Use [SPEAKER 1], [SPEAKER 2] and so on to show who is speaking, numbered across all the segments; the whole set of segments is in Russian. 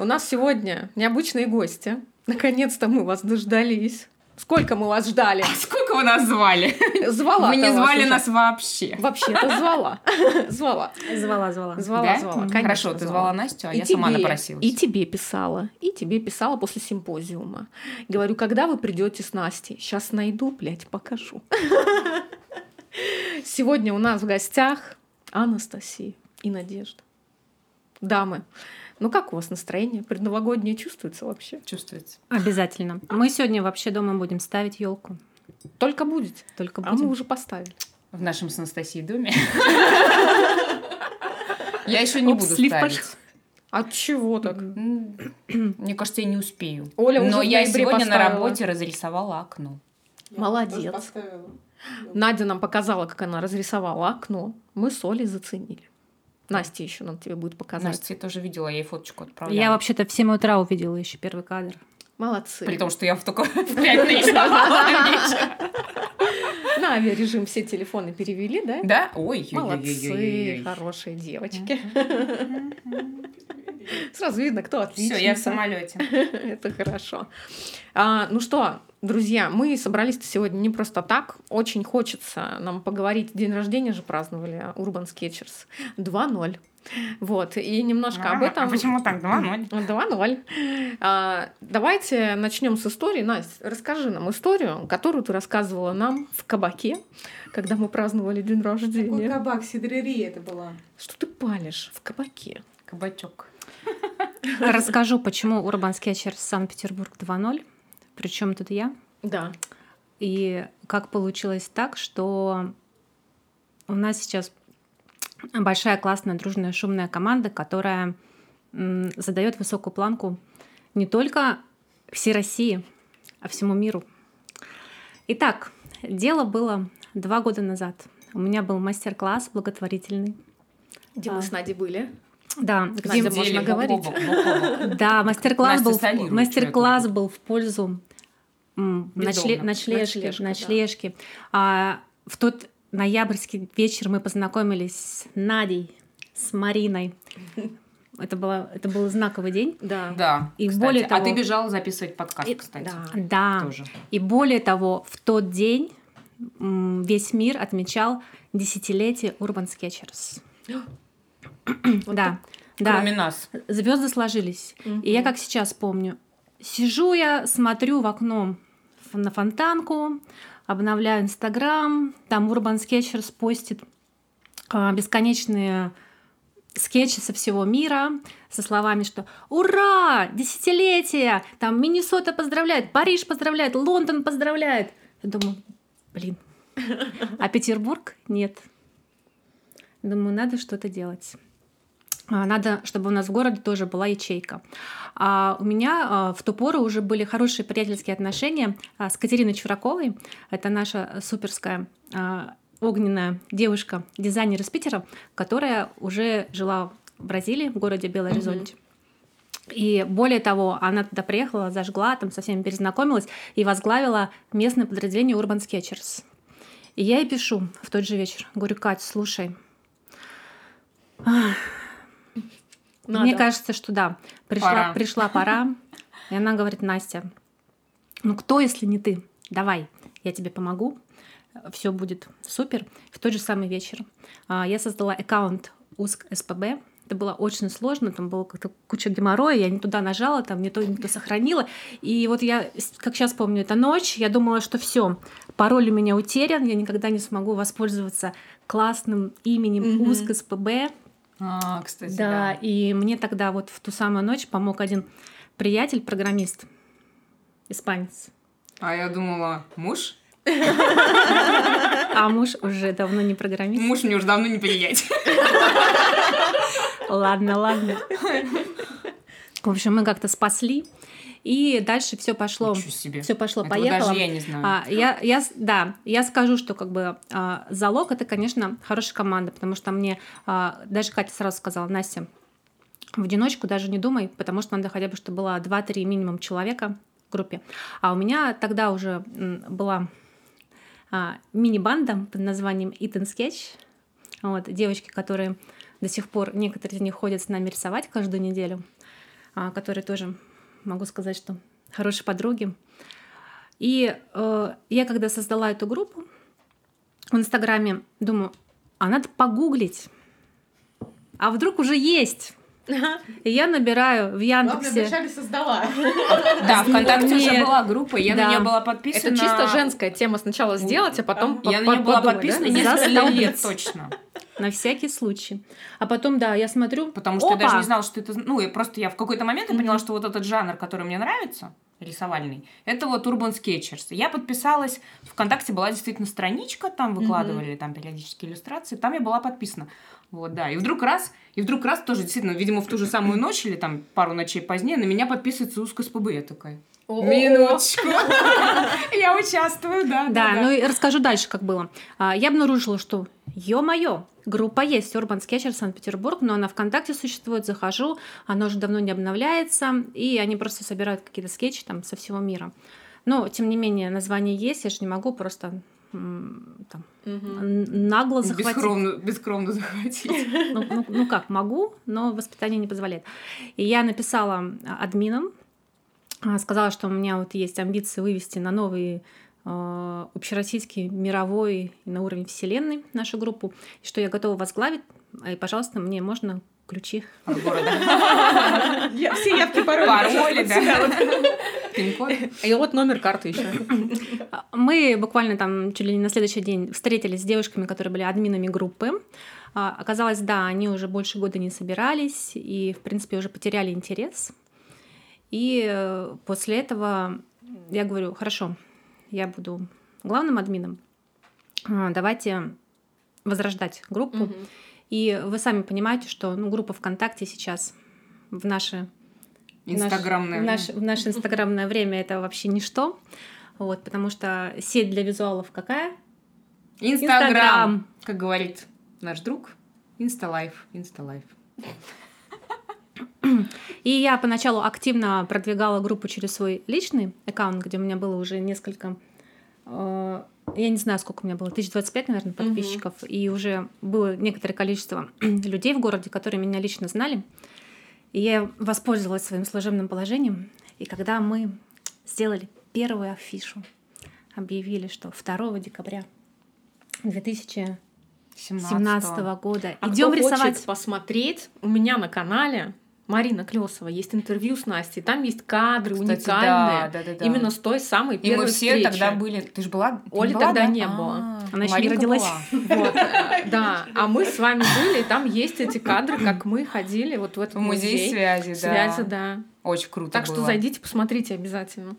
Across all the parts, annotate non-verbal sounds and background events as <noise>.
[SPEAKER 1] У нас сегодня необычные гости. Наконец-то мы вас дождались. Сколько мы вас ждали?
[SPEAKER 2] А сколько вы нас звали?
[SPEAKER 1] Звала.
[SPEAKER 2] Вы не звали нас вообще.
[SPEAKER 1] Вообще-то звала. <laughs> Звала.
[SPEAKER 3] Звала, звала.
[SPEAKER 1] Звала,
[SPEAKER 2] Да?
[SPEAKER 1] звала.
[SPEAKER 2] Хорошо, ты звала Настю, а
[SPEAKER 1] И
[SPEAKER 2] я сама напросилась.
[SPEAKER 1] И тебе писала, и тебе писала после симпозиума. Говорю, когда вы придете с Настей? Сейчас найду, блядь, покажу. <laughs> Сегодня у нас в гостях Анастасия и Надежда. Дамы, ну как у вас настроение? Предновогоднее чувствуется вообще?
[SPEAKER 2] Чувствуется.
[SPEAKER 3] Обязательно. <laughs> Мы сегодня вообще дома будем ставить елку.
[SPEAKER 1] Только будете?
[SPEAKER 3] Только
[SPEAKER 1] А мы
[SPEAKER 3] будем.
[SPEAKER 1] уже поставили.
[SPEAKER 2] В нашем с Анастасией доме. <laughs> Я еще не буду
[SPEAKER 3] слив
[SPEAKER 2] ставить.
[SPEAKER 1] От чего так?
[SPEAKER 2] Мне кажется, я не успею.
[SPEAKER 1] Оля уже
[SPEAKER 2] Но я сегодня на работе разрисовала окно.
[SPEAKER 1] Молодец. Надя нам показала, как она разрисовала окно. Мы с Олей заценили. Настя еще надо тебе будет показать.
[SPEAKER 2] Настя, я тоже видела, я ей фоточку отправляла.
[SPEAKER 3] Я вообще-то в 7 утра увидела еще первый кадр.
[SPEAKER 1] Молодцы.
[SPEAKER 2] При том, что я в только <laughs> в нарисовала.
[SPEAKER 1] На авиарежим все телефоны перевели, да?
[SPEAKER 2] Да? Ой,
[SPEAKER 1] Молодцы, хорошие девочки. <laughs> Сразу видно, кто отличница.
[SPEAKER 2] Все, я в самолете. <laughs>
[SPEAKER 1] Это хорошо. А, ну что, друзья, мы собрались сегодня не просто так. Очень хочется нам поговорить. День рождения же праздновали Urban Sketchers 2.0. Вот, и немножко об этом...
[SPEAKER 2] А почему так? 2-0.
[SPEAKER 1] 2-0. <laughs> А, давайте начнем с истории. Настя, расскажи нам историю, которую ты рассказывала нам в кабаке, когда мы праздновали день
[SPEAKER 4] Какой
[SPEAKER 1] рождения.
[SPEAKER 4] кабак, сидрерия это была.
[SPEAKER 1] Что ты палишь в кабаке?
[SPEAKER 2] Кабачок.
[SPEAKER 3] Расскажу, почему Urban Sketchers Санкт-Петербург 2.0. Причем тут я.
[SPEAKER 1] Да.
[SPEAKER 3] И как получилось так, что у нас сейчас большая, классная, дружная, шумная команда, которая задает высокую планку не только всей России, а всему миру. Итак, дело было два года назад. У меня был мастер-класс благотворительный.
[SPEAKER 1] Где мы
[SPEAKER 3] А.
[SPEAKER 1] с Надей были?
[SPEAKER 3] Да, где-
[SPEAKER 1] Надя, можно говорить?
[SPEAKER 2] бок, бок бок.
[SPEAKER 3] да, мастер-класс был, мастер-класс был в пользу ночле- ночлежки.
[SPEAKER 1] Ночлежка, да.
[SPEAKER 3] А, в тот ноябрьский вечер мы познакомились с Надей, с Мариной. Это, было, это был знаковый день.
[SPEAKER 1] Да.
[SPEAKER 2] Да,
[SPEAKER 3] И
[SPEAKER 2] кстати.
[SPEAKER 3] более
[SPEAKER 2] А
[SPEAKER 3] того-
[SPEAKER 2] ты бежала записывать подкаст,
[SPEAKER 1] И-
[SPEAKER 2] кстати.
[SPEAKER 1] да.
[SPEAKER 3] Да.
[SPEAKER 2] Тоже.
[SPEAKER 3] И более того, в тот день весь мир отмечал десятилетие Urban Sketchers. <gasps> <clears throat>
[SPEAKER 1] Вот
[SPEAKER 3] да, да.
[SPEAKER 2] Кроме нас.
[SPEAKER 3] Звезды сложились.
[SPEAKER 1] Мгм.
[SPEAKER 3] И я как сейчас помню, сижу я, смотрю в окно на фонтанку, обновляю Инстаграм, там Urban Sketchers постит а, бесконечные скетчи со всего мира со словами, что «Ура! Десятилетие! Там Миннесота поздравляет, Париж поздравляет, Лондон поздравляет!» Я думаю, блин, а Петербург нет. Думаю, надо что-то делать. А, Надо, чтобы у нас в городе тоже была ячейка. А у меня а, в ту пору уже были хорошие приятельские отношения а, с Катериной Чураковой. Это наша суперская огненная девушка, дизайнер из Питера, которая уже жила в Бразилии, в городе Белый Горизонте. И более того, она туда приехала, зажгла, там со всеми перезнакомилась и возглавила местное подразделение Urban Sketchers. И я ей пишу в тот же вечер. Говорю, Кать, слушай,
[SPEAKER 1] Надо.
[SPEAKER 3] мне кажется, что да, пришла
[SPEAKER 2] Пора.
[SPEAKER 3] пришла пора. И она говорит, Настя, ну кто, если не ты? Давай, я тебе помогу, все будет супер. В тот же самый вечер а, я создала аккаунт УСК СПБ. Это было очень сложно, там была как-то куча геморроя, я не туда нажала, там не то, не то сохранила. И вот я, как сейчас помню, это ночь, я думала, что все, пароль у меня утерян, я никогда не смогу воспользоваться классным именем
[SPEAKER 1] Мгм.
[SPEAKER 3] УСК СПБ.
[SPEAKER 2] А, кстати,
[SPEAKER 3] Да,
[SPEAKER 2] да.
[SPEAKER 3] и мне тогда вот в ту самую ночь помог один приятель, программист, испанец.
[SPEAKER 2] А я думала, муж?
[SPEAKER 3] А муж уже давно не программист.
[SPEAKER 2] Муж мне уже давно не приять.
[SPEAKER 3] Ладно, ладно. В общем, мы как-то спасли. И дальше все пошло.
[SPEAKER 2] Себе.
[SPEAKER 3] Все пошло,
[SPEAKER 2] Этого
[SPEAKER 3] поехало.
[SPEAKER 2] даже я не знаю.
[SPEAKER 3] А, я, я, да, я скажу, что как бы а, залог это, конечно, хорошая команда, потому что мне а, даже Катя сразу сказала, Настя, в одиночку даже не думай, потому что надо хотя бы, чтобы было 2-3 минимум человека в группе. А у меня тогда уже была а, мини-банда под названием Eat and Sketch. Вот, девочки, которые до сих пор, некоторые из них ходят с нами рисовать каждую неделю. А, которые тоже, могу сказать, что хорошие подруги. И э, я когда создала эту группу в Инстаграме, думаю, а надо погуглить. А вдруг уже есть? И я набираю в
[SPEAKER 4] Главное,
[SPEAKER 3] Яндексе.
[SPEAKER 4] вначале создала.
[SPEAKER 2] Да, ВКонтакте уже была группа, я на нее была подписана.
[SPEAKER 1] Это чисто женская тема. Сначала сделать, а потом
[SPEAKER 2] Я на нее была подписана несколько лет точно.
[SPEAKER 3] На всякий случай. А потом, да, я смотрю.
[SPEAKER 2] Потому что я
[SPEAKER 3] опа!
[SPEAKER 2] даже не знала, что это... Ну, я просто я в какой-то момент я поняла, что вот этот жанр, который мне нравится, рисовальный, это вот Urban Sketchers. Я подписалась, ВКонтакте была действительно страничка, там выкладывали там периодически иллюстрации, там я была подписана. Вот, да. И вдруг раз, и вдруг раз тоже действительно, видимо, в ту же самую ночь или там пару ночей позднее на меня подписывается узко СПБ. Я такая. Минуточку, <laughs> я участвую, да,
[SPEAKER 3] Да, ну и расскажу дальше, как было. А, Я обнаружила, что, ё-моё, группа есть, Urban Sketcher Санкт-Петербург, но она ВКонтакте существует, захожу, она уже давно не обновляется, и они просто собирают какие-то скетчи там со всего мира. Но, тем не менее, название есть, я же не могу просто там, н- нагло захватить.
[SPEAKER 2] Бескромно, бескромно захватить.
[SPEAKER 3] Ну, ну- ну как, могу, но воспитание не позволяет. И я написала а, админам, сказала, что у меня вот есть амбиции вывести на новый э, общероссийский, мировой и на уровень вселенной нашу группу, и что я готова возглавить, и, пожалуйста, мне можно ключи.
[SPEAKER 2] От города.
[SPEAKER 4] Я все явки пароли.
[SPEAKER 2] Пароли, да.
[SPEAKER 1] И вот номер карты еще.
[SPEAKER 3] А, Мы буквально там чуть ли не на следующий день встретились с девушками, которые были админами группы. А, Оказалось, да, они уже больше года не собирались и, в принципе, уже потеряли интерес. И э, после этого я говорю, хорошо, я буду главным админом. А, Давайте возрождать группу.
[SPEAKER 1] Мгм.
[SPEAKER 3] И вы сами понимаете, что ну, группа ВКонтакте сейчас в наше
[SPEAKER 2] Инстаграмное.
[SPEAKER 3] В наше, в наше инстаграмное время это вообще ничто. Вот, потому что сеть для визуалов какая?
[SPEAKER 2] Инстаграм,
[SPEAKER 3] Инстаграм.
[SPEAKER 2] как говорит наш друг. Инсталайф, Инсталайф.
[SPEAKER 3] И я поначалу активно продвигала группу через свой личный аккаунт, где у меня было уже несколько, э, я не знаю, сколько у меня было, 1025, наверное, подписчиков, и уже было некоторое количество <clears throat> людей в городе, которые меня лично знали. И я воспользовалась своим служебным положением. И когда мы сделали первую афишу, объявили, что 2 декабря 2017
[SPEAKER 2] 17
[SPEAKER 3] года
[SPEAKER 1] А
[SPEAKER 3] идем рисовать.
[SPEAKER 1] хочет посмотреть, у меня на канале Марина Клесова есть интервью с Настей. Там есть кадры
[SPEAKER 2] Кстати,
[SPEAKER 1] уникальные.
[SPEAKER 2] да, да, да, да.
[SPEAKER 1] Именно с той самой
[SPEAKER 2] И
[SPEAKER 1] первой
[SPEAKER 2] мы все
[SPEAKER 1] встречи.
[SPEAKER 2] тогда были... Ты же была? Ты
[SPEAKER 1] Оли
[SPEAKER 2] была,
[SPEAKER 1] тогда
[SPEAKER 2] да?
[SPEAKER 1] не
[SPEAKER 2] А,
[SPEAKER 1] было.
[SPEAKER 3] Она еще не родилась. <laughs>
[SPEAKER 1] Вот, да. А мы с вами были, и там есть эти кадры, как мы ходили вот в этот
[SPEAKER 2] В музей связи, да.
[SPEAKER 1] Связи, да.
[SPEAKER 2] Очень круто
[SPEAKER 1] Так что зайдите, посмотрите обязательно.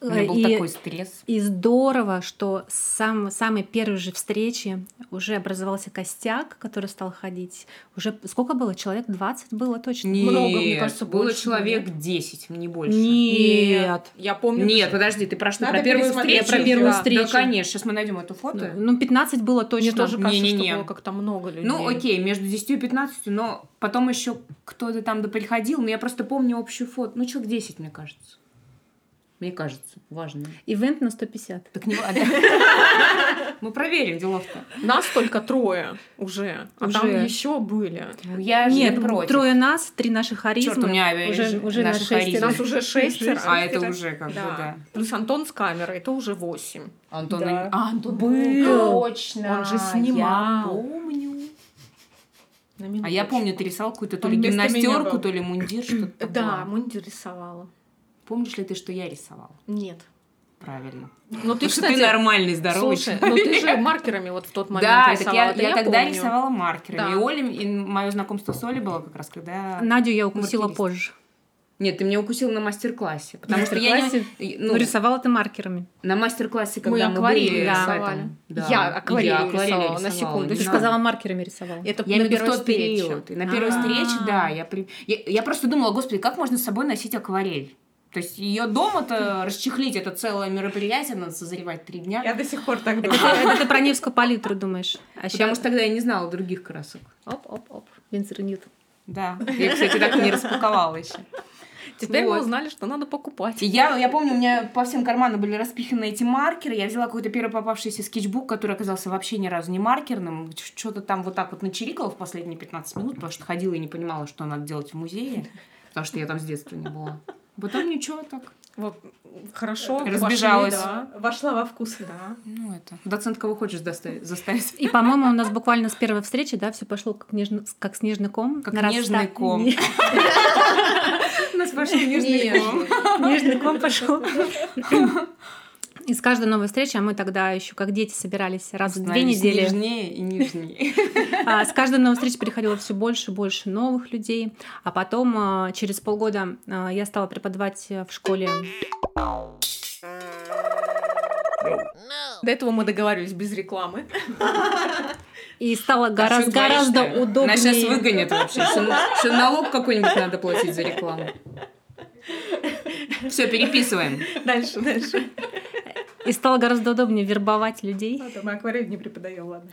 [SPEAKER 2] У меня был
[SPEAKER 3] И-
[SPEAKER 2] такой стресс.
[SPEAKER 3] И здорово, что с сам, самой первой же встречи уже образовался костяк, который стал ходить. Уже сколько было? Человек 20 было точно?
[SPEAKER 1] Много, мне
[SPEAKER 2] Нет,
[SPEAKER 1] кажется,
[SPEAKER 2] было
[SPEAKER 1] больше
[SPEAKER 2] человек 10, не больше.
[SPEAKER 3] Нет.
[SPEAKER 1] Я помню.
[SPEAKER 2] Нет, подожди, ты про что?
[SPEAKER 4] Надо
[SPEAKER 2] про первую встречу?
[SPEAKER 3] про первую
[SPEAKER 2] Да,
[SPEAKER 3] встречу.
[SPEAKER 2] Да, конечно. Сейчас мы найдем это фото.
[SPEAKER 3] Ну, 15 было
[SPEAKER 1] Мне
[SPEAKER 3] точно.
[SPEAKER 1] тоже кажется,
[SPEAKER 2] Не-не-не.
[SPEAKER 1] что было как-то много людей.
[SPEAKER 2] Ну, окей, между 10 и 15, но потом еще кто-то там да приходил, но я просто помню общую фото. Ну, человек 10, мне кажется. Мне кажется, важно.
[SPEAKER 3] Ивент на 150.
[SPEAKER 2] Так не важно. <laughs> Мы проверим делов-то.
[SPEAKER 1] Нас только трое уже, а там еще были.
[SPEAKER 2] Ну, я же
[SPEAKER 3] Нет,
[SPEAKER 2] не против.
[SPEAKER 3] трое нас, три наши харизмы.
[SPEAKER 2] Чёрт, у меня
[SPEAKER 3] уже, уже на
[SPEAKER 2] наши
[SPEAKER 3] 6
[SPEAKER 2] харизмы.
[SPEAKER 1] Нас уже шестеро.
[SPEAKER 2] А это уже как бы,
[SPEAKER 1] Да. Плюс Антон с камерой, это уже восемь.
[SPEAKER 2] Антон,
[SPEAKER 3] Да.
[SPEAKER 2] а, Антон
[SPEAKER 1] Был.
[SPEAKER 2] Точно.
[SPEAKER 1] Он же снимал.
[SPEAKER 2] Я помню. А я помню, ты рисовал какую-то то ли гимнастерку, то ли мундир, что-то
[SPEAKER 1] Да, мундир рисовала.
[SPEAKER 2] Помнишь ли ты, что я рисовала?
[SPEAKER 1] Нет.
[SPEAKER 2] Правильно.
[SPEAKER 1] Но ты,
[SPEAKER 2] Потому
[SPEAKER 1] кстати,
[SPEAKER 2] ты нормальный, здоровый
[SPEAKER 1] слушай,
[SPEAKER 2] человек.
[SPEAKER 1] ну ты же маркерами вот в тот момент
[SPEAKER 2] Да,
[SPEAKER 1] рисовала.
[SPEAKER 2] я,
[SPEAKER 1] это
[SPEAKER 2] я тогда
[SPEAKER 1] помню.
[SPEAKER 2] рисовала маркерами.
[SPEAKER 1] Да.
[SPEAKER 2] И Оля, и мое знакомство с Олей было как раз когда...
[SPEAKER 3] Надю я укусила
[SPEAKER 2] Маркерист.
[SPEAKER 3] позже.
[SPEAKER 2] Нет, ты меня укусила на мастер-классе. Потому что я не...
[SPEAKER 3] Ну,
[SPEAKER 2] Ну,
[SPEAKER 3] рисовала ты маркерами.
[SPEAKER 2] на мастер-классе,
[SPEAKER 1] Мы
[SPEAKER 2] когда мы,
[SPEAKER 1] акварелью
[SPEAKER 2] были в
[SPEAKER 1] рисовали.
[SPEAKER 2] да.
[SPEAKER 1] Я акварелью
[SPEAKER 2] Я акварелью
[SPEAKER 1] рисовала, на
[SPEAKER 2] рисовала,
[SPEAKER 1] секунду.
[SPEAKER 3] Ты сказала, маркерами рисовала.
[SPEAKER 1] Это
[SPEAKER 2] Я
[SPEAKER 1] на
[SPEAKER 2] в тот
[SPEAKER 1] встрече.
[SPEAKER 2] период. И на первой
[SPEAKER 3] А.
[SPEAKER 2] встрече, да, я, при- я, я просто думала, господи, как можно с собой носить акварель? То есть ее дома-то расчехлить, это целое мероприятие, надо созревать три дня.
[SPEAKER 4] Я до сих пор так думаю.
[SPEAKER 3] это ты про Невскую палитру думаешь. А
[SPEAKER 2] Потому
[SPEAKER 3] сейчас...
[SPEAKER 2] что тогда я не знала других красок.
[SPEAKER 3] Оп-оп-оп. Винсер Ньютон.
[SPEAKER 2] Да. Я, кстати, так и не распаковала еще.
[SPEAKER 1] Теперь мы
[SPEAKER 2] Вот.
[SPEAKER 1] узнали, что надо покупать.
[SPEAKER 2] Я, я помню, у меня по всем карманам были распиханы эти маркеры. Я взяла какой-то первый попавшийся скетчбук, который оказался вообще ни разу не маркерным. Что-то там вот так вот начирикала в последние 15 минут, потому что ходила и не понимала, что надо делать в музее. Потому что я там с детства не была. Потом ничего так.
[SPEAKER 1] Вот, хорошо.
[SPEAKER 2] Разбежалась.
[SPEAKER 1] вошли, да.
[SPEAKER 4] Вошла во вкус.
[SPEAKER 1] Да.
[SPEAKER 2] Ну, это. Доцент кого хочешь доставить, заставить.
[SPEAKER 3] И, по-моему, у нас буквально с первой встречи, да, все пошло как, нежно- как снежный ком.
[SPEAKER 2] Как
[SPEAKER 3] Нарастает-
[SPEAKER 2] нежный ком. У нас пошел нежный ком.
[SPEAKER 3] Нежный ком пошел. И с каждой новой встречи, а мы тогда еще как дети собирались раз в две недели.
[SPEAKER 2] Нежнее и нежнее.
[SPEAKER 3] А с каждой новой встречи приходило все больше и больше новых людей. А потом а, через полгода а, я стала преподавать в школе.
[SPEAKER 1] До этого мы договаривались без рекламы.
[SPEAKER 3] И стало гораздо, гораздо удобнее.
[SPEAKER 2] Нас сейчас выгонят вообще. Что налог какой-нибудь надо платить за рекламу. Все, переписываем.
[SPEAKER 1] Дальше, дальше.
[SPEAKER 3] И стало гораздо удобнее вербовать людей.
[SPEAKER 4] То мы акварель не преподаем, ладно.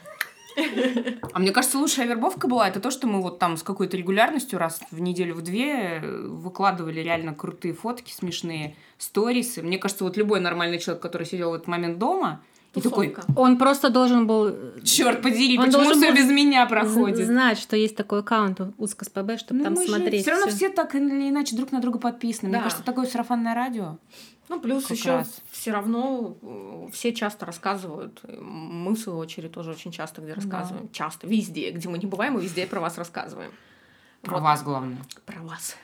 [SPEAKER 2] А мне кажется, лучшая вербовка была это то, что мы вот там с какой-то регулярностью раз в неделю, в две э, выкладывали реально крутые фотки, смешные сторисы. Мне кажется, вот любой нормальный человек, который сидел в этот момент дома, и такой.
[SPEAKER 3] Он просто должен был
[SPEAKER 2] черт подери,
[SPEAKER 3] Он
[SPEAKER 2] почему
[SPEAKER 3] должен
[SPEAKER 2] все
[SPEAKER 3] был
[SPEAKER 2] без меня проходит?
[SPEAKER 3] знать, что есть такой аккаунт у УСК СПБ, чтобы там смотреть.
[SPEAKER 2] Все равно
[SPEAKER 3] всё.
[SPEAKER 2] все так или иначе друг на друга подписаны. Мне
[SPEAKER 1] Да.
[SPEAKER 2] кажется, такое сарафанное радио.
[SPEAKER 1] Ну, плюс
[SPEAKER 2] Как
[SPEAKER 1] еще
[SPEAKER 2] раз.
[SPEAKER 1] все равно э, все часто рассказывают. И Мы, в свою очередь, тоже очень часто где рассказываем. Часто, везде. Где мы не бываем, мы везде про вас рассказываем.
[SPEAKER 2] Про
[SPEAKER 1] Вот.
[SPEAKER 2] вас главное.
[SPEAKER 1] Про вас.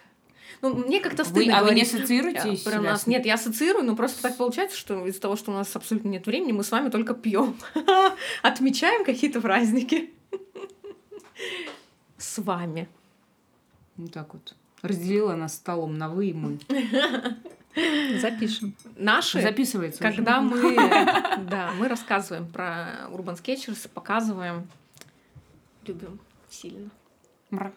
[SPEAKER 1] Ну, мне как-то
[SPEAKER 2] Вы-
[SPEAKER 1] стыдно
[SPEAKER 2] а вы не ассоциируете
[SPEAKER 1] э,
[SPEAKER 2] себя
[SPEAKER 1] про нас? Нет, я ассоциирую, но просто так получается, что из-за того, что у нас абсолютно нет времени, мы с вами только пьем, <laughs> отмечаем какие-то праздники. <laughs> С вами.
[SPEAKER 2] Вот так вот. Разделила нас столом на вы и мы. <laughs>
[SPEAKER 3] Запишем.
[SPEAKER 1] Наши
[SPEAKER 2] Записывается уже.
[SPEAKER 1] Когда мы, да, мы рассказываем про Urban Sketchers, показываем, любим сильно.
[SPEAKER 2] Мра.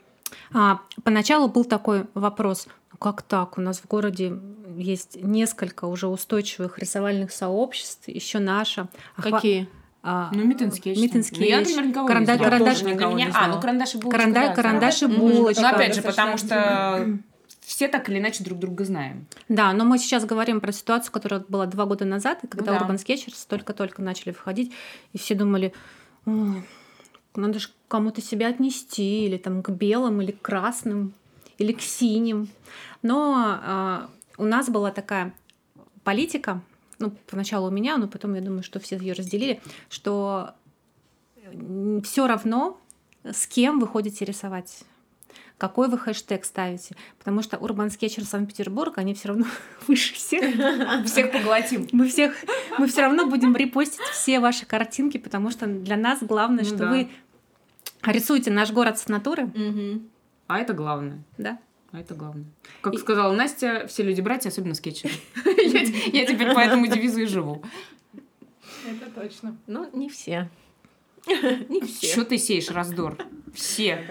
[SPEAKER 3] А, поначалу был такой вопрос, ну как так? У нас в городе есть несколько уже устойчивых рисовальных сообществ, еще наша. Охва-
[SPEAKER 1] Какие?
[SPEAKER 3] а,
[SPEAKER 2] Ну. Meet
[SPEAKER 3] and Sketch,
[SPEAKER 2] Ну, я, например, никого
[SPEAKER 3] каранда-
[SPEAKER 2] не знаю.
[SPEAKER 3] карандаш-
[SPEAKER 1] никого не
[SPEAKER 2] меня- А,
[SPEAKER 1] знала.
[SPEAKER 2] ну, Карандаш и булочка,
[SPEAKER 3] каранда-
[SPEAKER 2] да,
[SPEAKER 3] Карандаш и
[SPEAKER 2] сразу.
[SPEAKER 3] булочка.
[SPEAKER 2] Ну, опять же, потому что все так или иначе друг друга знаем.
[SPEAKER 3] Да, но мы сейчас говорим про ситуацию, которая была два года назад, и когда
[SPEAKER 2] Ну да.
[SPEAKER 3] Urban Sketchers только-только начали входить, и все думали, «Ой, надо же кому-то себя отнести, или там к белым, или к красным, или к синим. Но а, у нас была такая политика, ну, поначалу у меня, но потом я думаю, что все ее разделили, что все равно, с кем вы ходите рисовать какой вы хэштег ставите. Потому что Urban Sketcher Санкт-Петербург, они все равно <laughs> выше всех. <laughs>
[SPEAKER 2] Всех поглотим.
[SPEAKER 3] Мы всех, мы все равно будем репостить все ваши картинки, потому что для нас главное,
[SPEAKER 2] Ну
[SPEAKER 3] что
[SPEAKER 2] да.
[SPEAKER 3] вы рисуете наш город с натуры,
[SPEAKER 2] А это главное.
[SPEAKER 3] да?
[SPEAKER 2] А это главное. Как сказала Настя, все люди братья, особенно скетчеры. <laughs> Я теперь по этому девизу и живу.
[SPEAKER 4] Это точно.
[SPEAKER 1] Ну, не все. <laughs> Не все.
[SPEAKER 2] Что ты сеешь раздор? Все.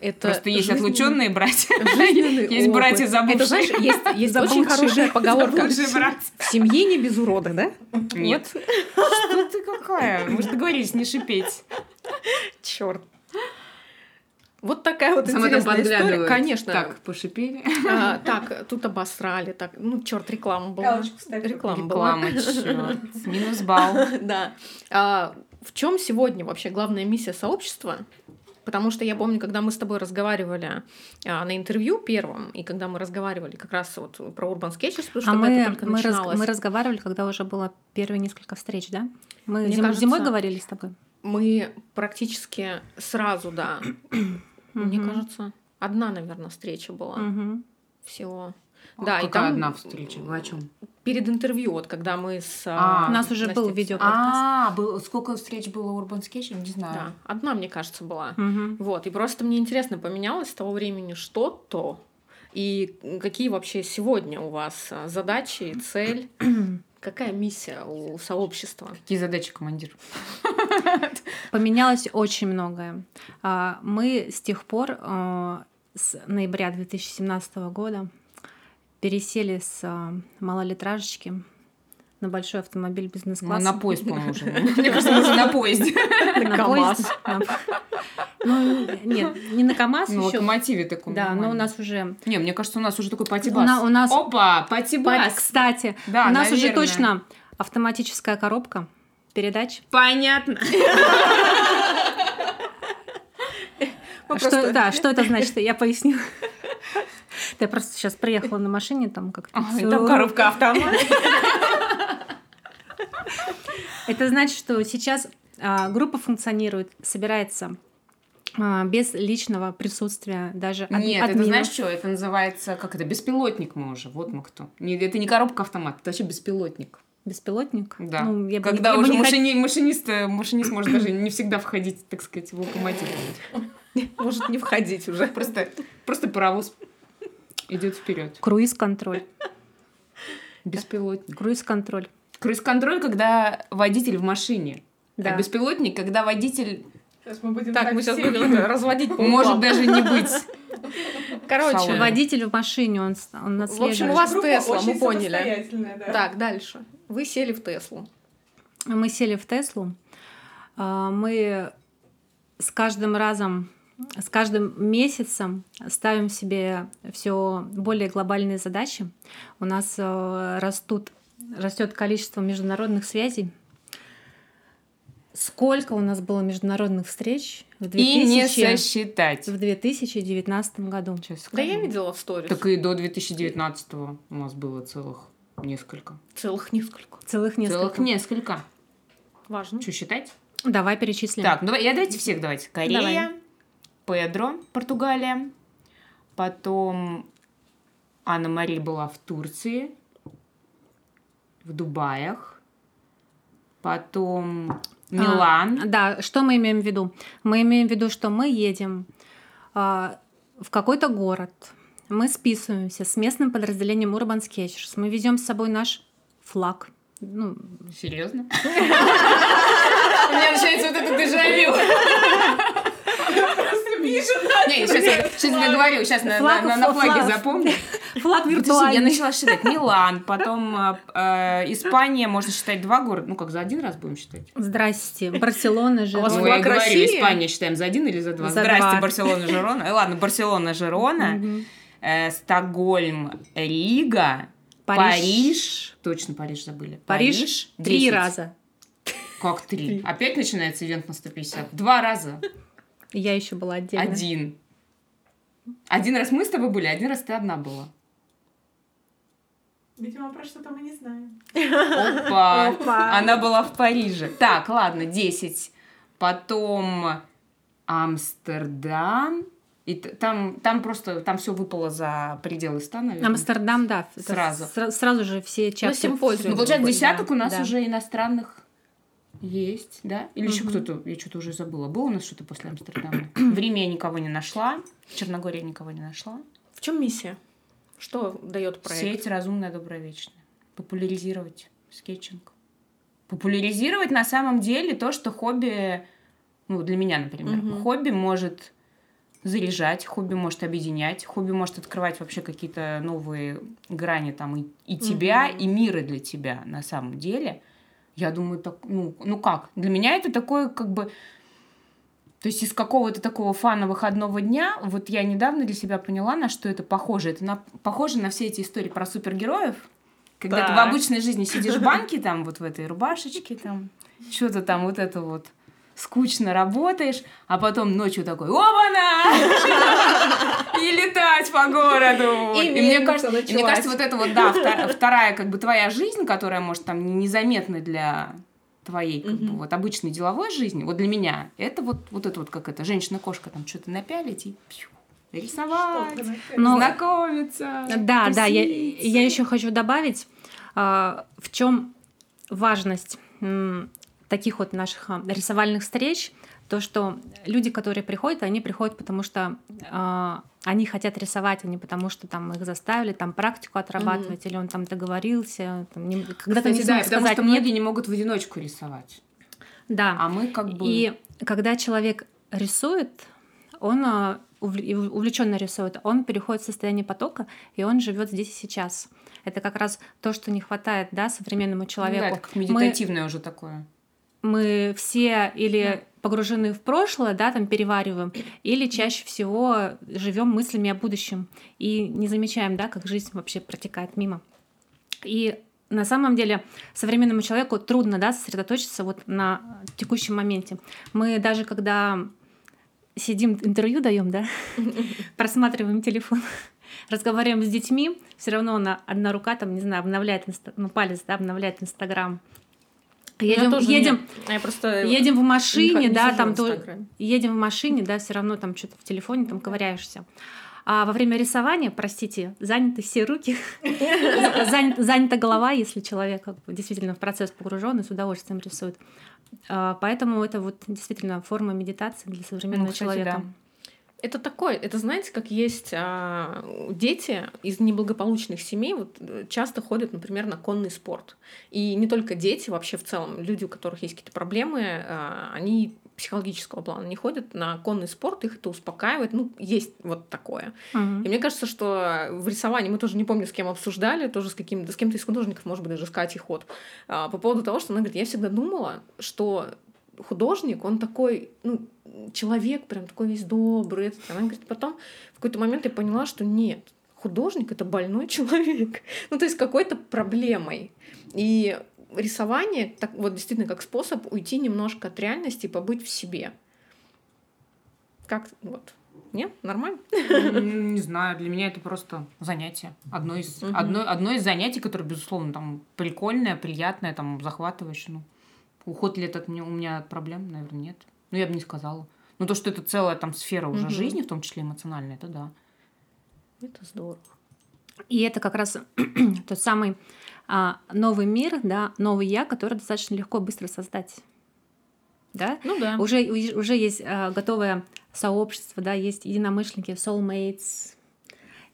[SPEAKER 1] Это
[SPEAKER 2] Просто есть
[SPEAKER 1] жизненный-
[SPEAKER 2] отлученные братья. <laughs>
[SPEAKER 1] жизненный
[SPEAKER 2] Есть
[SPEAKER 1] опыт.
[SPEAKER 2] братья забывшие.
[SPEAKER 1] Это, знаешь, есть, есть очень
[SPEAKER 3] Заблудшие.
[SPEAKER 1] хорошая поговорка. В семье не без урода, да?
[SPEAKER 2] Нет. Что ты какая? Мы же договорились не шипеть.
[SPEAKER 1] Черт. Вот такая вот
[SPEAKER 2] Сама там
[SPEAKER 1] интересная история. Конечно.
[SPEAKER 2] Так, пошипели.
[SPEAKER 1] А, <laughs> так, тут обосрали. Так, ну, черт, реклама была.
[SPEAKER 4] Галочку ставь.
[SPEAKER 1] Реклама была.
[SPEAKER 2] Реклама, черт. <laughs> Минус балл.
[SPEAKER 1] Да. А, в чем сегодня вообще главная миссия сообщества? Потому что я помню, когда мы с тобой разговаривали а, на интервью первом, и когда мы разговаривали как раз вот про Urban Sketches, потому что
[SPEAKER 3] А
[SPEAKER 1] тогда
[SPEAKER 3] мы,
[SPEAKER 1] это только
[SPEAKER 3] мы, раз-
[SPEAKER 1] начиналось.
[SPEAKER 3] мы разговаривали, когда уже было первые несколько встреч, да? Мы зим-
[SPEAKER 1] кажется-
[SPEAKER 3] зимой говорили с тобой.
[SPEAKER 1] Мы практически сразу, да. Мне
[SPEAKER 3] Мгм.
[SPEAKER 1] кажется, одна, наверное, встреча была
[SPEAKER 3] Мгм.
[SPEAKER 1] всего.
[SPEAKER 2] Да,
[SPEAKER 1] Да, и там
[SPEAKER 2] одна встреча? Вы о чем?
[SPEAKER 1] перед интервью, вот когда мы с...
[SPEAKER 2] А,
[SPEAKER 3] У нас уже был
[SPEAKER 1] Настей-
[SPEAKER 3] видео.
[SPEAKER 2] А, было- сколько встреч было Urban Sketch? Не знаю.
[SPEAKER 1] Да, одна, мне кажется, была.
[SPEAKER 3] Мгм.
[SPEAKER 1] Вот, и просто мне интересно, поменялось с того времени что-то? И какие вообще сегодня у вас а, задачи цель? <clears throat> Какая миссия у сообщества?
[SPEAKER 2] Какие задачи, командир? <laughs>
[SPEAKER 3] Поменялось очень многое. А, Мы с тех пор, а, с ноября 2017 года, пересели с а, малолитражечки на большой автомобиль бизнес-класса.
[SPEAKER 2] на поезд, по-моему, уже. Мне кажется, на поезде.
[SPEAKER 3] На
[SPEAKER 1] КамАЗ.
[SPEAKER 3] поезд. На- Ну, нет, не на КАМАЗ
[SPEAKER 2] На
[SPEAKER 3] еще.
[SPEAKER 2] локомотиве таком.
[SPEAKER 3] Да, но у нас уже...
[SPEAKER 2] Не, мне кажется, у нас уже такой патибас.
[SPEAKER 3] на- у нас-
[SPEAKER 2] Опа,
[SPEAKER 3] Па-
[SPEAKER 2] патибас.
[SPEAKER 3] Кстати,
[SPEAKER 2] Да,
[SPEAKER 3] у нас уже точно автоматическая коробка передач.
[SPEAKER 2] Понятно.
[SPEAKER 1] Мы
[SPEAKER 3] Что, Да, что это значит, я поясню. Я просто сейчас приехала на машине, там как-то...
[SPEAKER 2] А, там коробка автомат.
[SPEAKER 3] Это значит, что сейчас а, группа функционирует, собирается а, без личного присутствия даже ад-
[SPEAKER 2] Нет, это
[SPEAKER 3] админов.
[SPEAKER 2] знаешь что? Это называется, как это, беспилотник мы уже. Вот мы кто. Не, это не коробка автомат, это вообще беспилотник.
[SPEAKER 3] Беспилотник?
[SPEAKER 2] Да.
[SPEAKER 3] Ну, я бы не-
[SPEAKER 2] Когда
[SPEAKER 3] я бы
[SPEAKER 2] уже
[SPEAKER 3] не хот-
[SPEAKER 2] машини- машинист, э, машинист может даже не всегда входить, так сказать, в локомотив.
[SPEAKER 1] Может не входить уже.
[SPEAKER 2] Просто, просто паровоз идет вперед.
[SPEAKER 3] Круиз-контроль.
[SPEAKER 2] Беспилотник.
[SPEAKER 3] Круиз-контроль.
[SPEAKER 2] Круиз-контроль, когда водитель в машине.
[SPEAKER 3] Да.
[SPEAKER 2] А беспилотник, когда водитель
[SPEAKER 4] Сейчас мы будем
[SPEAKER 1] Так, мы сейчас будем <laughs> разводить по
[SPEAKER 2] может даже не быть. <laughs>
[SPEAKER 1] Короче.
[SPEAKER 3] Водитель в машине, он, он
[SPEAKER 1] В общем, у вас
[SPEAKER 4] Группа
[SPEAKER 1] Тесла, мы поняли.
[SPEAKER 4] да.
[SPEAKER 1] Так, дальше. Вы сели в Теслу.
[SPEAKER 3] Мы сели в Теслу. а, Мы с каждым разом, с каждым месяцем ставим себе все более глобальные задачи. У нас э, растут, растет количество международных связей. Сколько у нас было международных встреч в,
[SPEAKER 2] И не
[SPEAKER 3] 2000
[SPEAKER 2] сосчитать.
[SPEAKER 3] в 2019 году?
[SPEAKER 2] Сейчас
[SPEAKER 1] Да я видела в сторис.
[SPEAKER 2] Так и до 2019 у нас было целых несколько.
[SPEAKER 1] Целых несколько.
[SPEAKER 3] Целых несколько.
[SPEAKER 2] Целых несколько.
[SPEAKER 1] Важно.
[SPEAKER 2] Что считать?
[SPEAKER 3] Давай перечислим.
[SPEAKER 2] Так, ну давай, я давайте всех давайте. Корея,
[SPEAKER 3] Давай.
[SPEAKER 2] Педро, Португалия. Потом Анна Мария была в Турции, в Дубаях. Потом Милан.
[SPEAKER 3] А, да, что мы имеем в виду? Мы имеем в виду, что мы едем а, в какой-то город, мы списываемся с местным подразделением Urban Sketchers, мы везем с собой наш флаг. Ну,
[SPEAKER 2] Серьезно? <laughs> У меня начинается вот это дежавю. <laughs> Не, сейчас я сейчас я говорю, сейчас на-
[SPEAKER 3] Флаг-
[SPEAKER 2] на на флаге
[SPEAKER 3] флаг.
[SPEAKER 2] запомню.
[SPEAKER 3] флаг
[SPEAKER 2] Подожди, я
[SPEAKER 3] виртуальный.
[SPEAKER 2] начала считать. Милан, потом э, э, Испания, можно считать два города. Ну как, за один раз будем считать?
[SPEAKER 3] Здрасте, Барселона
[SPEAKER 1] вас
[SPEAKER 2] Ну,
[SPEAKER 1] флаг
[SPEAKER 2] я говорю,
[SPEAKER 1] России?
[SPEAKER 2] Испания считаем за один или за два?
[SPEAKER 3] За
[SPEAKER 2] Здрасте,
[SPEAKER 3] два.
[SPEAKER 2] Барселона, Жирона. Э, Ладно, Барселона, Жирона, э, Стокгольм, Рига,
[SPEAKER 3] Париж.
[SPEAKER 2] Париж. Точно Париж забыли.
[SPEAKER 3] Париж три
[SPEAKER 2] 10.
[SPEAKER 3] раза.
[SPEAKER 2] Как три? Опять начинается ивент на 150? Два раза.
[SPEAKER 3] Я еще была отдельно.
[SPEAKER 2] Один. Один раз мы с тобой были, один раз ты одна была.
[SPEAKER 4] Видимо, про что-то мы не знаем.
[SPEAKER 2] Опа!
[SPEAKER 3] Опа.
[SPEAKER 2] Она была в Париже. Так, ладно, 10. Потом Амстердам. И там, там просто, там все выпало за пределы ста, наверное.
[SPEAKER 3] Амстердам, да.
[SPEAKER 2] Сразу.
[SPEAKER 3] сра- сразу же все чаты.
[SPEAKER 1] симпозиум.
[SPEAKER 2] Ну, получается,
[SPEAKER 1] Да,
[SPEAKER 2] десяток у нас
[SPEAKER 3] да.
[SPEAKER 2] уже иностранных есть, да? Или еще
[SPEAKER 3] Мгм.
[SPEAKER 2] кто-то, я что-то уже забыла. Было у нас что-то после Амстердама? <clears throat> В Риме я никого не нашла. В Черногории я никого не нашла.
[SPEAKER 1] В чем миссия? Что дает проект?
[SPEAKER 2] Сеть разумная, добрая, вечная. Популяризировать скетчинг. Популяризировать на самом деле то, что хобби, ну, для меня, например,
[SPEAKER 1] Мгм.
[SPEAKER 2] хобби может заряжать, хобби может объединять, хобби может открывать вообще какие-то новые грани там и, и тебя,
[SPEAKER 1] Мгм.
[SPEAKER 2] и мира для тебя на самом деле. Я думаю, так, ну, ну как? Для меня это такое как бы... То есть из какого-то такого фана выходного дня, вот я недавно для себя поняла, на что это похоже. Это на, похоже на все эти истории про супергероев, когда ты в
[SPEAKER 1] Так.
[SPEAKER 2] обычной жизни сидишь в банке, там, вот в этой рубашечке, там, что-то там вот это вот скучно работаешь, а потом ночью такой, оба-на! <laughs> И летать по городу.
[SPEAKER 1] И
[SPEAKER 2] мне
[SPEAKER 1] мельница
[SPEAKER 2] кажется, и мне кажется, вот это вот, да, вторая как бы твоя жизнь, которая, может, там незаметна для твоей как бы,
[SPEAKER 1] Мгм.
[SPEAKER 2] вот обычной деловой жизни, вот для меня, это вот, вот это вот как это, женщина-кошка там что-то напялить и пью, рисовать,
[SPEAKER 4] напялить.
[SPEAKER 3] Ну,
[SPEAKER 2] знакомиться.
[SPEAKER 3] Да, да, я,
[SPEAKER 2] тусить.
[SPEAKER 3] я еще хочу добавить, а, в чем важность таких вот наших а, рисовальных встреч, то, что люди, которые приходят, они приходят, потому что а, они хотят рисовать, а не потому что там их заставили там практику отрабатывать, или он там договорился, там, не- когда-то не
[SPEAKER 2] Кстати, да,
[SPEAKER 3] смог
[SPEAKER 2] потому
[SPEAKER 3] сказать
[SPEAKER 2] что
[SPEAKER 3] нет.
[SPEAKER 2] многие не могут в одиночку рисовать.
[SPEAKER 3] Да.
[SPEAKER 2] А мы как бы...
[SPEAKER 3] И когда человек рисует, он а, увлеченно рисует, он переходит в состояние потока, и он живет здесь и сейчас. Это как раз то, что не хватает да, современному
[SPEAKER 2] Ну да,
[SPEAKER 3] человеку.
[SPEAKER 2] это как медитативное уже такое.
[SPEAKER 3] Мы все или погружены в прошлое, да, там перевариваем, или чаще всего живем мыслями о будущем и не замечаем, да, как жизнь вообще протекает мимо. И на самом деле современному человеку трудно, да, сосредоточиться вот на текущем моменте. Мы даже когда сидим, интервью даем, да, <laughs> просматриваем телефон, <laughs> разговариваем с детьми, все равно на одна рука там, не знаю, обновляет, ну, палец, да, обновляет Инстаграм. Едем,
[SPEAKER 1] Я тоже
[SPEAKER 3] едем,
[SPEAKER 1] нет. Я просто
[SPEAKER 3] едем в
[SPEAKER 1] не
[SPEAKER 3] машине,
[SPEAKER 1] не
[SPEAKER 3] да, там то, едем в машине, да, все равно там что-то в телефоне там ковыряешься. А во время рисования, простите, заняты все руки, <laughs> занят- занята голова, если человек действительно в процесс погружен и с удовольствием рисует. А, Поэтому это вот действительно форма медитации для современного
[SPEAKER 2] Ну,
[SPEAKER 3] человека.
[SPEAKER 1] Это такое, это знаете, как есть а, дети из неблагополучных семей, вот э, часто ходят, например, на конный спорт. И не только дети, вообще в целом, люди, у которых есть какие-то проблемы, а, они психологического плана не ходят на конный спорт, их это успокаивает, ну, есть вот такое.
[SPEAKER 3] Мгм.
[SPEAKER 1] И мне кажется, что в рисовании мы тоже не помню, с кем обсуждали, тоже с каким с кем-то из художников, может быть, даже с Катей Ход, а, по поводу того, что она говорит, я всегда думала, что художник, он такой, ну, человек прям такой весь добрый. этот». Она говорит, потом в какой-то момент я поняла, что нет, художник — это больной <laughs> человек. Ну, то есть какой-то проблемой. И рисование, так вот действительно как способ уйти немножко от реальности и побыть в себе. Как вот? Нет? Нормально?
[SPEAKER 2] Не знаю, для меня это просто занятие. Одно из,
[SPEAKER 1] Мгм.
[SPEAKER 2] одно, одно из занятий, которое, безусловно, там прикольное, приятное, там захватывающее. Ну, уход ли это от меня, у меня от проблем, наверное, нет. Ну, я бы не сказала. Но то, что это целая там сфера уже
[SPEAKER 1] Мгм.
[SPEAKER 2] жизни, в том числе эмоциональная, это да.
[SPEAKER 1] Это здорово.
[SPEAKER 3] И это как раз <clears throat> тот самый а, новый мир, да, новый я, который достаточно легко быстро создать. Да?
[SPEAKER 1] Ну да.
[SPEAKER 3] Уже, уже есть а, готовое сообщество, да, есть единомышленники, soulmates.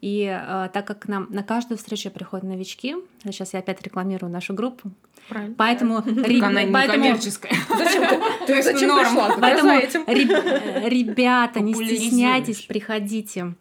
[SPEAKER 3] И а, так как к нам на каждую встречу приходят новички, сейчас я опять рекламирую нашу группу,
[SPEAKER 1] Правильно.
[SPEAKER 3] поэтому,
[SPEAKER 2] она не
[SPEAKER 3] поэтому,
[SPEAKER 2] коммерческая. <laughs>
[SPEAKER 1] Зачем ты, <laughs> зачем пришла?
[SPEAKER 3] Э, <laughs> ребята, не стесняйтесь, приходите.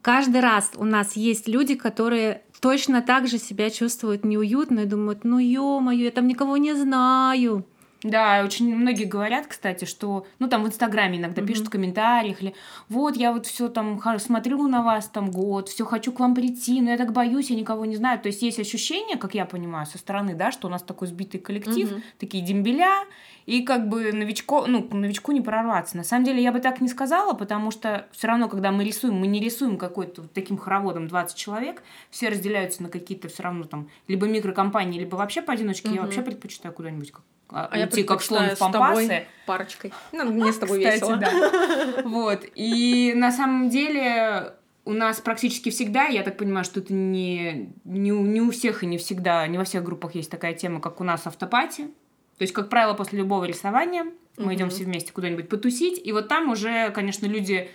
[SPEAKER 3] Каждый раз у нас есть люди, которые точно так же себя чувствуют неуютно и думают, ну ё-моё, я там никого не знаю.
[SPEAKER 2] Да, очень многие говорят, кстати, что, ну, там в Инстаграме иногда пишут в комментариях, или вот я вот все там смотрю на вас там год, все хочу к вам прийти, но я так боюсь, я никого не знаю. То есть есть ощущение, как я понимаю, со стороны, да, что у нас такой сбитый коллектив,
[SPEAKER 1] Мгм.
[SPEAKER 2] такие дембеля, и как бы новичко, ну, к новичку не прорваться. На самом деле я бы так не сказала, потому что все равно, когда мы рисуем, мы не рисуем какой-то вот таким хороводом 20 человек, все разделяются на какие-то все равно там либо микрокомпании, либо вообще поодиночке. Я
[SPEAKER 1] Мгм.
[SPEAKER 2] вообще предпочитаю куда-нибудь как, а,
[SPEAKER 1] А я
[SPEAKER 2] уйти как слон в
[SPEAKER 1] с тобой
[SPEAKER 2] пампасы.
[SPEAKER 1] парочкой. Ну, мне с тобой
[SPEAKER 2] Кстати,
[SPEAKER 1] весело.
[SPEAKER 2] да. Вот. И на самом деле у нас практически всегда, я так понимаю, что это не, не, не у всех и не всегда, не во всех группах есть такая тема, как у нас автопати. То есть, как правило, после любого рисования мы идем
[SPEAKER 1] Мгм.
[SPEAKER 2] все вместе куда-нибудь потусить, и вот там уже, конечно, люди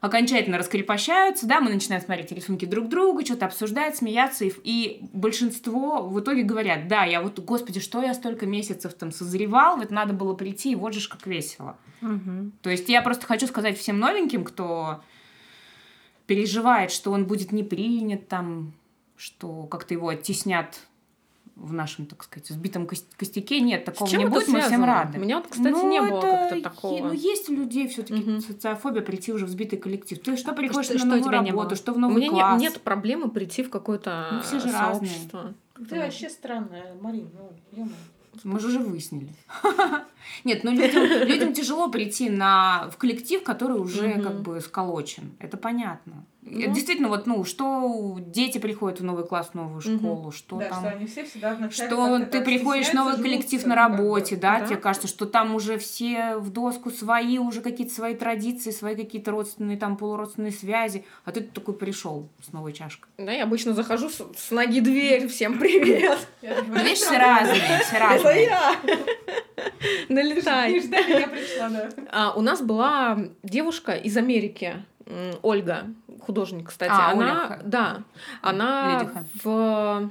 [SPEAKER 2] окончательно раскрепощаются, да, мы начинаем смотреть рисунки друг друга, что-то обсуждать, смеяться, и, и большинство в итоге говорят, да, я вот, господи, что я столько месяцев там созревал, вот надо было прийти, и вот же как весело.
[SPEAKER 3] Мгм.
[SPEAKER 2] То есть я просто хочу сказать всем новеньким, кто переживает, что он будет не принят там, что как-то его оттеснят в нашем, так сказать, сбитом кос- костяке. Нет, такого не будет, мы всем рады.
[SPEAKER 1] У меня вот, кстати,
[SPEAKER 2] Ну,
[SPEAKER 1] не было
[SPEAKER 2] это
[SPEAKER 1] как-то такого.
[SPEAKER 2] Ну, есть у людей все-таки
[SPEAKER 1] Мгм.
[SPEAKER 2] социофобия прийти уже в сбитый коллектив. Ты что приходишь
[SPEAKER 3] Что-
[SPEAKER 2] на
[SPEAKER 3] что у
[SPEAKER 2] новую
[SPEAKER 3] тебя не
[SPEAKER 2] работу,
[SPEAKER 3] было?
[SPEAKER 2] что в
[SPEAKER 1] У
[SPEAKER 2] новый
[SPEAKER 1] меня не-
[SPEAKER 2] класс.
[SPEAKER 1] нет проблемы прийти в какое-то
[SPEAKER 2] Ну, все же
[SPEAKER 1] э,
[SPEAKER 2] разные.
[SPEAKER 1] сообщество.
[SPEAKER 4] Ты вообще странная, Марин, ну, ё-моё.
[SPEAKER 2] Мы же уже выяснили. <laughs> Нет, ну людям, людям тяжело прийти на, в коллектив, который уже как бы сколочен. Это понятно.
[SPEAKER 1] Ну.
[SPEAKER 2] Это действительно, вот, ну, что дети приходят в новый класс, в новую школу, что
[SPEAKER 4] да,
[SPEAKER 2] там...
[SPEAKER 4] что они все всегда вначале
[SPEAKER 2] Что ты приходишь в новый коллектив на
[SPEAKER 4] ну,
[SPEAKER 2] работе, да,
[SPEAKER 1] да.
[SPEAKER 2] тебе кажется, что там уже все в доску свои, уже какие-то свои традиции, свои какие-то родственные, там, полуродственные связи, а ты такой пришел с новой чашкой.
[SPEAKER 1] Да, я обычно захожу с, с ноги дверь, всем привет. <laughs>
[SPEAKER 4] Я
[SPEAKER 2] Ну, видишь, все разные, все
[SPEAKER 1] Это
[SPEAKER 2] разные.
[SPEAKER 1] я.
[SPEAKER 4] Не
[SPEAKER 1] Налетай.
[SPEAKER 4] ждали, я пришла, да.
[SPEAKER 1] А, у нас была девушка из Америки, Ольга, художник, кстати.
[SPEAKER 2] А,
[SPEAKER 1] она,
[SPEAKER 2] Оля
[SPEAKER 1] да, она
[SPEAKER 2] Леди Х.
[SPEAKER 1] в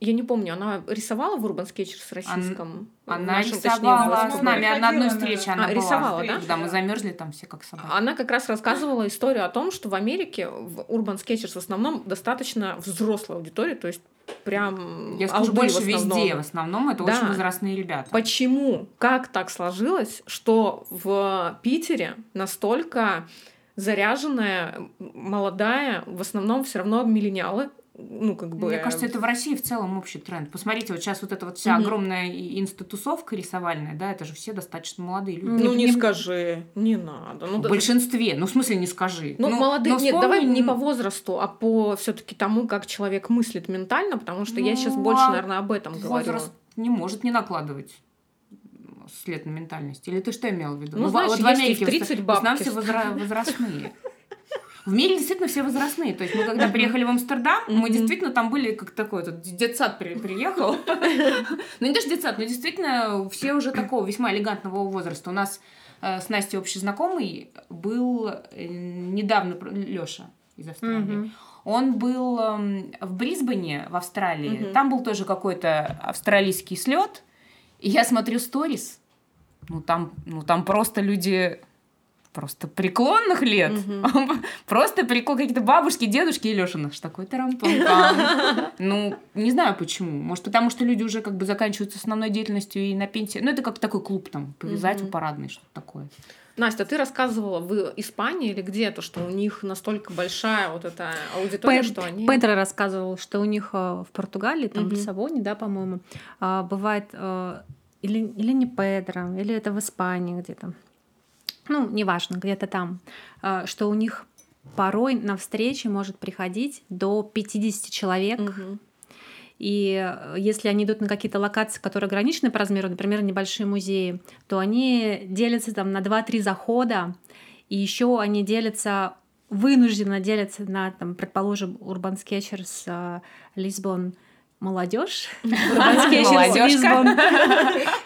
[SPEAKER 1] я не помню, она рисовала в Urban Sketchers российском?
[SPEAKER 2] Она
[SPEAKER 1] нашем, точнее,
[SPEAKER 2] рисовала
[SPEAKER 1] в
[SPEAKER 2] с нами на одной встрече.
[SPEAKER 1] А,
[SPEAKER 2] Она была.
[SPEAKER 1] рисовала, да?
[SPEAKER 2] Да, мы замерзли там все как собаки.
[SPEAKER 1] Она как раз рассказывала историю о том, что в Америке в Urban Sketchers в основном достаточно взрослая аудитория, то есть прям
[SPEAKER 2] Я скажу,
[SPEAKER 1] алды в
[SPEAKER 2] больше
[SPEAKER 1] основном.
[SPEAKER 2] везде. В основном это
[SPEAKER 1] Да.
[SPEAKER 2] очень возрастные ребята.
[SPEAKER 1] Почему? Как так сложилось, что в Питере настолько заряженная, молодая, в основном все равно миллениалы, ну, как бы...
[SPEAKER 2] Мне кажется, это в России в целом общий тренд. Посмотрите, вот сейчас вот эта вот вся
[SPEAKER 1] Мгм.
[SPEAKER 2] огромная инстатусовка рисовальная, да, это же все достаточно молодые люди.
[SPEAKER 1] Ну, не,
[SPEAKER 3] Не-
[SPEAKER 1] скажи, не надо. Ну,
[SPEAKER 2] в
[SPEAKER 1] да-
[SPEAKER 2] большинстве. Ну, в смысле, не скажи.
[SPEAKER 1] Ну, молодые,
[SPEAKER 2] но
[SPEAKER 1] нет,
[SPEAKER 2] вспомни,
[SPEAKER 1] давай не по возрасту, а по все-таки тому, как человек мыслит ментально, потому что я сейчас
[SPEAKER 2] Ну,
[SPEAKER 1] больше,
[SPEAKER 2] а
[SPEAKER 1] наверное, об этом говорю.
[SPEAKER 2] Возраст не может не накладывать след на ментальность. Или ты что имел в виду?
[SPEAKER 1] Ну,
[SPEAKER 2] в-
[SPEAKER 1] знаешь,
[SPEAKER 2] вот в Америке
[SPEAKER 1] 30
[SPEAKER 2] в основном
[SPEAKER 1] бабки
[SPEAKER 2] все возра- возрастные. В мире действительно все возрастные. То есть мы когда приехали в Амстердам, мы действительно там были как такой вот детсад при- приехал. Ну не даже детсад, но действительно все уже такого весьма элегантного возраста. У нас э, с Настей общий знакомый был э, недавно Леша из Австралии. Он был эм, в Брисбене, в Австралии. Там был тоже какой-то австралийский слет. И я смотрю сторис. Ну там, ну там просто люди просто преклонных лет.
[SPEAKER 1] Мгм. <laughs>
[SPEAKER 2] Просто прикол какие-то бабушки, дедушки и Леша наш такой тарам Ну, не знаю почему. Может, потому что люди уже как бы заканчивают основной деятельностью и на пенсии. Ну, это как такой клуб там, повязать у парадной, что-то такое.
[SPEAKER 1] Настя, ты рассказывала в Испании или где-то, что у них настолько большая вот эта аудитория,
[SPEAKER 3] Пед-
[SPEAKER 1] что они...
[SPEAKER 3] Педро рассказывал, что у них э, в Португалии, там в
[SPEAKER 1] Мгм.
[SPEAKER 3] Лиссабоне, да, по-моему, а, бывает э, или, или не Педро, или это в Испании где-то. Ну, неважно, где-то там, а, что у них порой на встречи может приходить до 50 человек.
[SPEAKER 1] Мгм.
[SPEAKER 3] И э, если они идут на какие-то локации, которые ограничены по размеру, например, небольшие музеи, то они делятся там на 2-3 захода, и еще они делятся вынужденно делятся на, там, предположим, Urban Sketchers э, Лисбон молодежь, <laughs>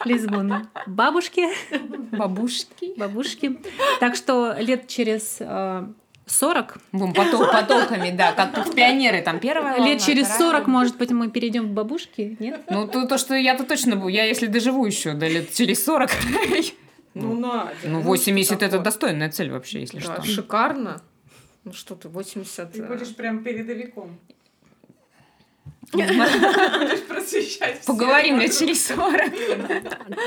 [SPEAKER 3] Лисбон <laughs> бабушки,
[SPEAKER 2] Бабушки.
[SPEAKER 3] бабушки. Так что лет через э, 40,
[SPEAKER 2] Бум, потол- потолками, да, как как пионеры, там первая волна,
[SPEAKER 3] лет через
[SPEAKER 2] вторая
[SPEAKER 3] 40,
[SPEAKER 2] волна.
[SPEAKER 3] может быть, мы перейдем в бабушки, нет?
[SPEAKER 2] Ну, то, то, что я-то точно буду. Я, если доживу еще до лет через 40. <laughs>
[SPEAKER 4] Ну, Надя.
[SPEAKER 2] Ну,
[SPEAKER 4] что
[SPEAKER 2] 80 это
[SPEAKER 4] такое?
[SPEAKER 2] достойная цель вообще, если
[SPEAKER 1] Да,
[SPEAKER 2] что.
[SPEAKER 1] шикарно. Ну что ты, 80...
[SPEAKER 4] Ты
[SPEAKER 1] э,
[SPEAKER 4] будешь прям передовиком.
[SPEAKER 2] Поговорим <laughs> лет через 40.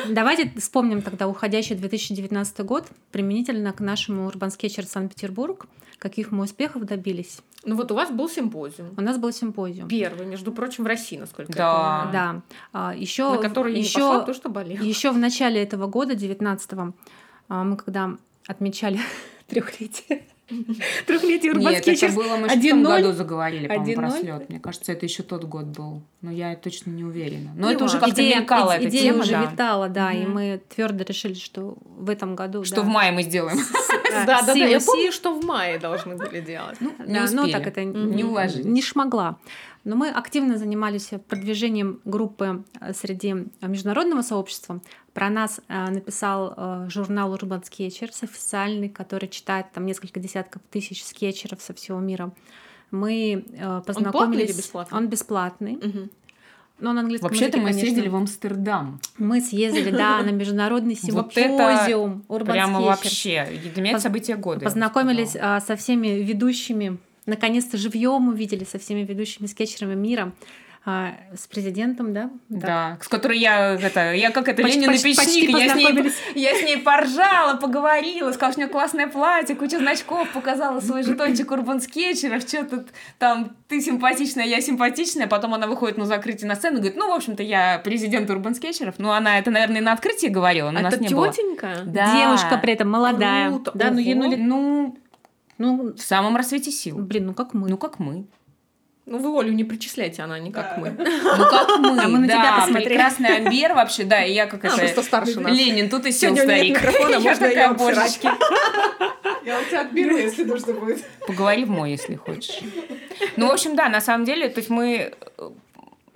[SPEAKER 3] Давайте вспомним тогда уходящий 2019 год применительно к нашему Urban Sketcher Санкт-Петербург, каких мы успехов добились.
[SPEAKER 1] Ну вот у вас был симпозиум.
[SPEAKER 3] У нас был симпозиум.
[SPEAKER 1] Первый, между прочим, в России, насколько
[SPEAKER 2] Да.
[SPEAKER 1] я понимаю.
[SPEAKER 3] Да, А, еще
[SPEAKER 1] На который я не пошла, потому что болела.
[SPEAKER 3] еще в начале этого года, 19-го, а, мы когда отмечали <laughs> трехлетие, <laughs> трехлетие Urban
[SPEAKER 2] Нет, это было, мы же в том
[SPEAKER 3] 1:0.
[SPEAKER 2] году заговорили, по-моему, про
[SPEAKER 3] 1:0.
[SPEAKER 2] слет. Мне кажется, это еще тот год был. Но я точно не уверена. Но
[SPEAKER 1] Не
[SPEAKER 2] это уже как-то мелькала эта
[SPEAKER 3] идея
[SPEAKER 2] тема,
[SPEAKER 3] уже
[SPEAKER 2] да.
[SPEAKER 3] витала, да, и мы твердо решили, что в этом году
[SPEAKER 2] Что в мае мы сделаем. <laughs>
[SPEAKER 3] да,
[SPEAKER 1] Да, да, я помню, что в мае должны были делать.
[SPEAKER 2] Не
[SPEAKER 3] Да, ну
[SPEAKER 2] успели.
[SPEAKER 3] так это
[SPEAKER 1] Мгм.
[SPEAKER 2] Не уложились.
[SPEAKER 3] не шмогла. Но мы активно занимались продвижением группы э, среди международного сообщества. Про нас э, написал э, журнал Urban Sketchers официальный, который читает там несколько десятков тысяч скетчеров со всего мира. Мы э, познакомились.
[SPEAKER 1] платный или бесплатный?
[SPEAKER 3] Он бесплатный.
[SPEAKER 1] Мгм.
[SPEAKER 3] Но на английском
[SPEAKER 2] Вообще-то
[SPEAKER 3] языке,
[SPEAKER 2] мы
[SPEAKER 3] конечно.
[SPEAKER 2] съездили в Амстердам.
[SPEAKER 3] Мы съездили, да, на международный
[SPEAKER 2] Вот это
[SPEAKER 3] симпозиум Urban
[SPEAKER 2] Прямо вообще. Для меня событие года.
[SPEAKER 3] Познакомились со всеми ведущими, наконец-то живьем увидели со всеми ведущими скетчерами мира, а, с президентом, да? Так.
[SPEAKER 2] Да, с которой я, это, я как это,
[SPEAKER 3] Почти-
[SPEAKER 2] Ленин и
[SPEAKER 3] почти-
[SPEAKER 2] печник, я с, ней, <laughs> я с ней поржала, поговорила, сказала, что у нее классное платье, куча значков, показала свой жетончик Урбан Скетчеров, что тут там ты симпатичная, я симпатичная, потом она выходит на закрытие на сцену и говорит, ну, в общем-то, я президент Урбан Скетчеров, ну, она это, наверное, и на открытии говорила, но
[SPEAKER 1] А
[SPEAKER 2] нас не было.
[SPEAKER 1] тетенька?
[SPEAKER 2] Да.
[SPEAKER 3] Девушка при этом молодая.
[SPEAKER 1] Круто.
[SPEAKER 3] Да, ну ей ну
[SPEAKER 2] Ну,
[SPEAKER 3] ну,
[SPEAKER 2] в самом рассвете сил.
[SPEAKER 3] блин, ну как мы.
[SPEAKER 2] Ну, как мы.
[SPEAKER 1] Ну, вы Олю не причисляйте, она не как
[SPEAKER 4] Да.
[SPEAKER 1] мы. <laughs>
[SPEAKER 2] Ну, как мы,
[SPEAKER 3] А мы на тебя
[SPEAKER 2] да,
[SPEAKER 3] посмотрели.
[SPEAKER 2] прекрасный Амбер вообще, да, и я как это...
[SPEAKER 1] Просто старше нас.
[SPEAKER 2] Ленин, тут и сел
[SPEAKER 1] Сегодня
[SPEAKER 2] старик.
[SPEAKER 1] нет микрофона, <laughs>
[SPEAKER 2] Я
[SPEAKER 1] можно
[SPEAKER 2] такая,
[SPEAKER 1] я
[SPEAKER 2] божечки.
[SPEAKER 4] Я у тебя отберу, если нужно будет.
[SPEAKER 2] Поговори в мой, если хочешь. Ну, в общем, да, на самом деле, то есть мы э,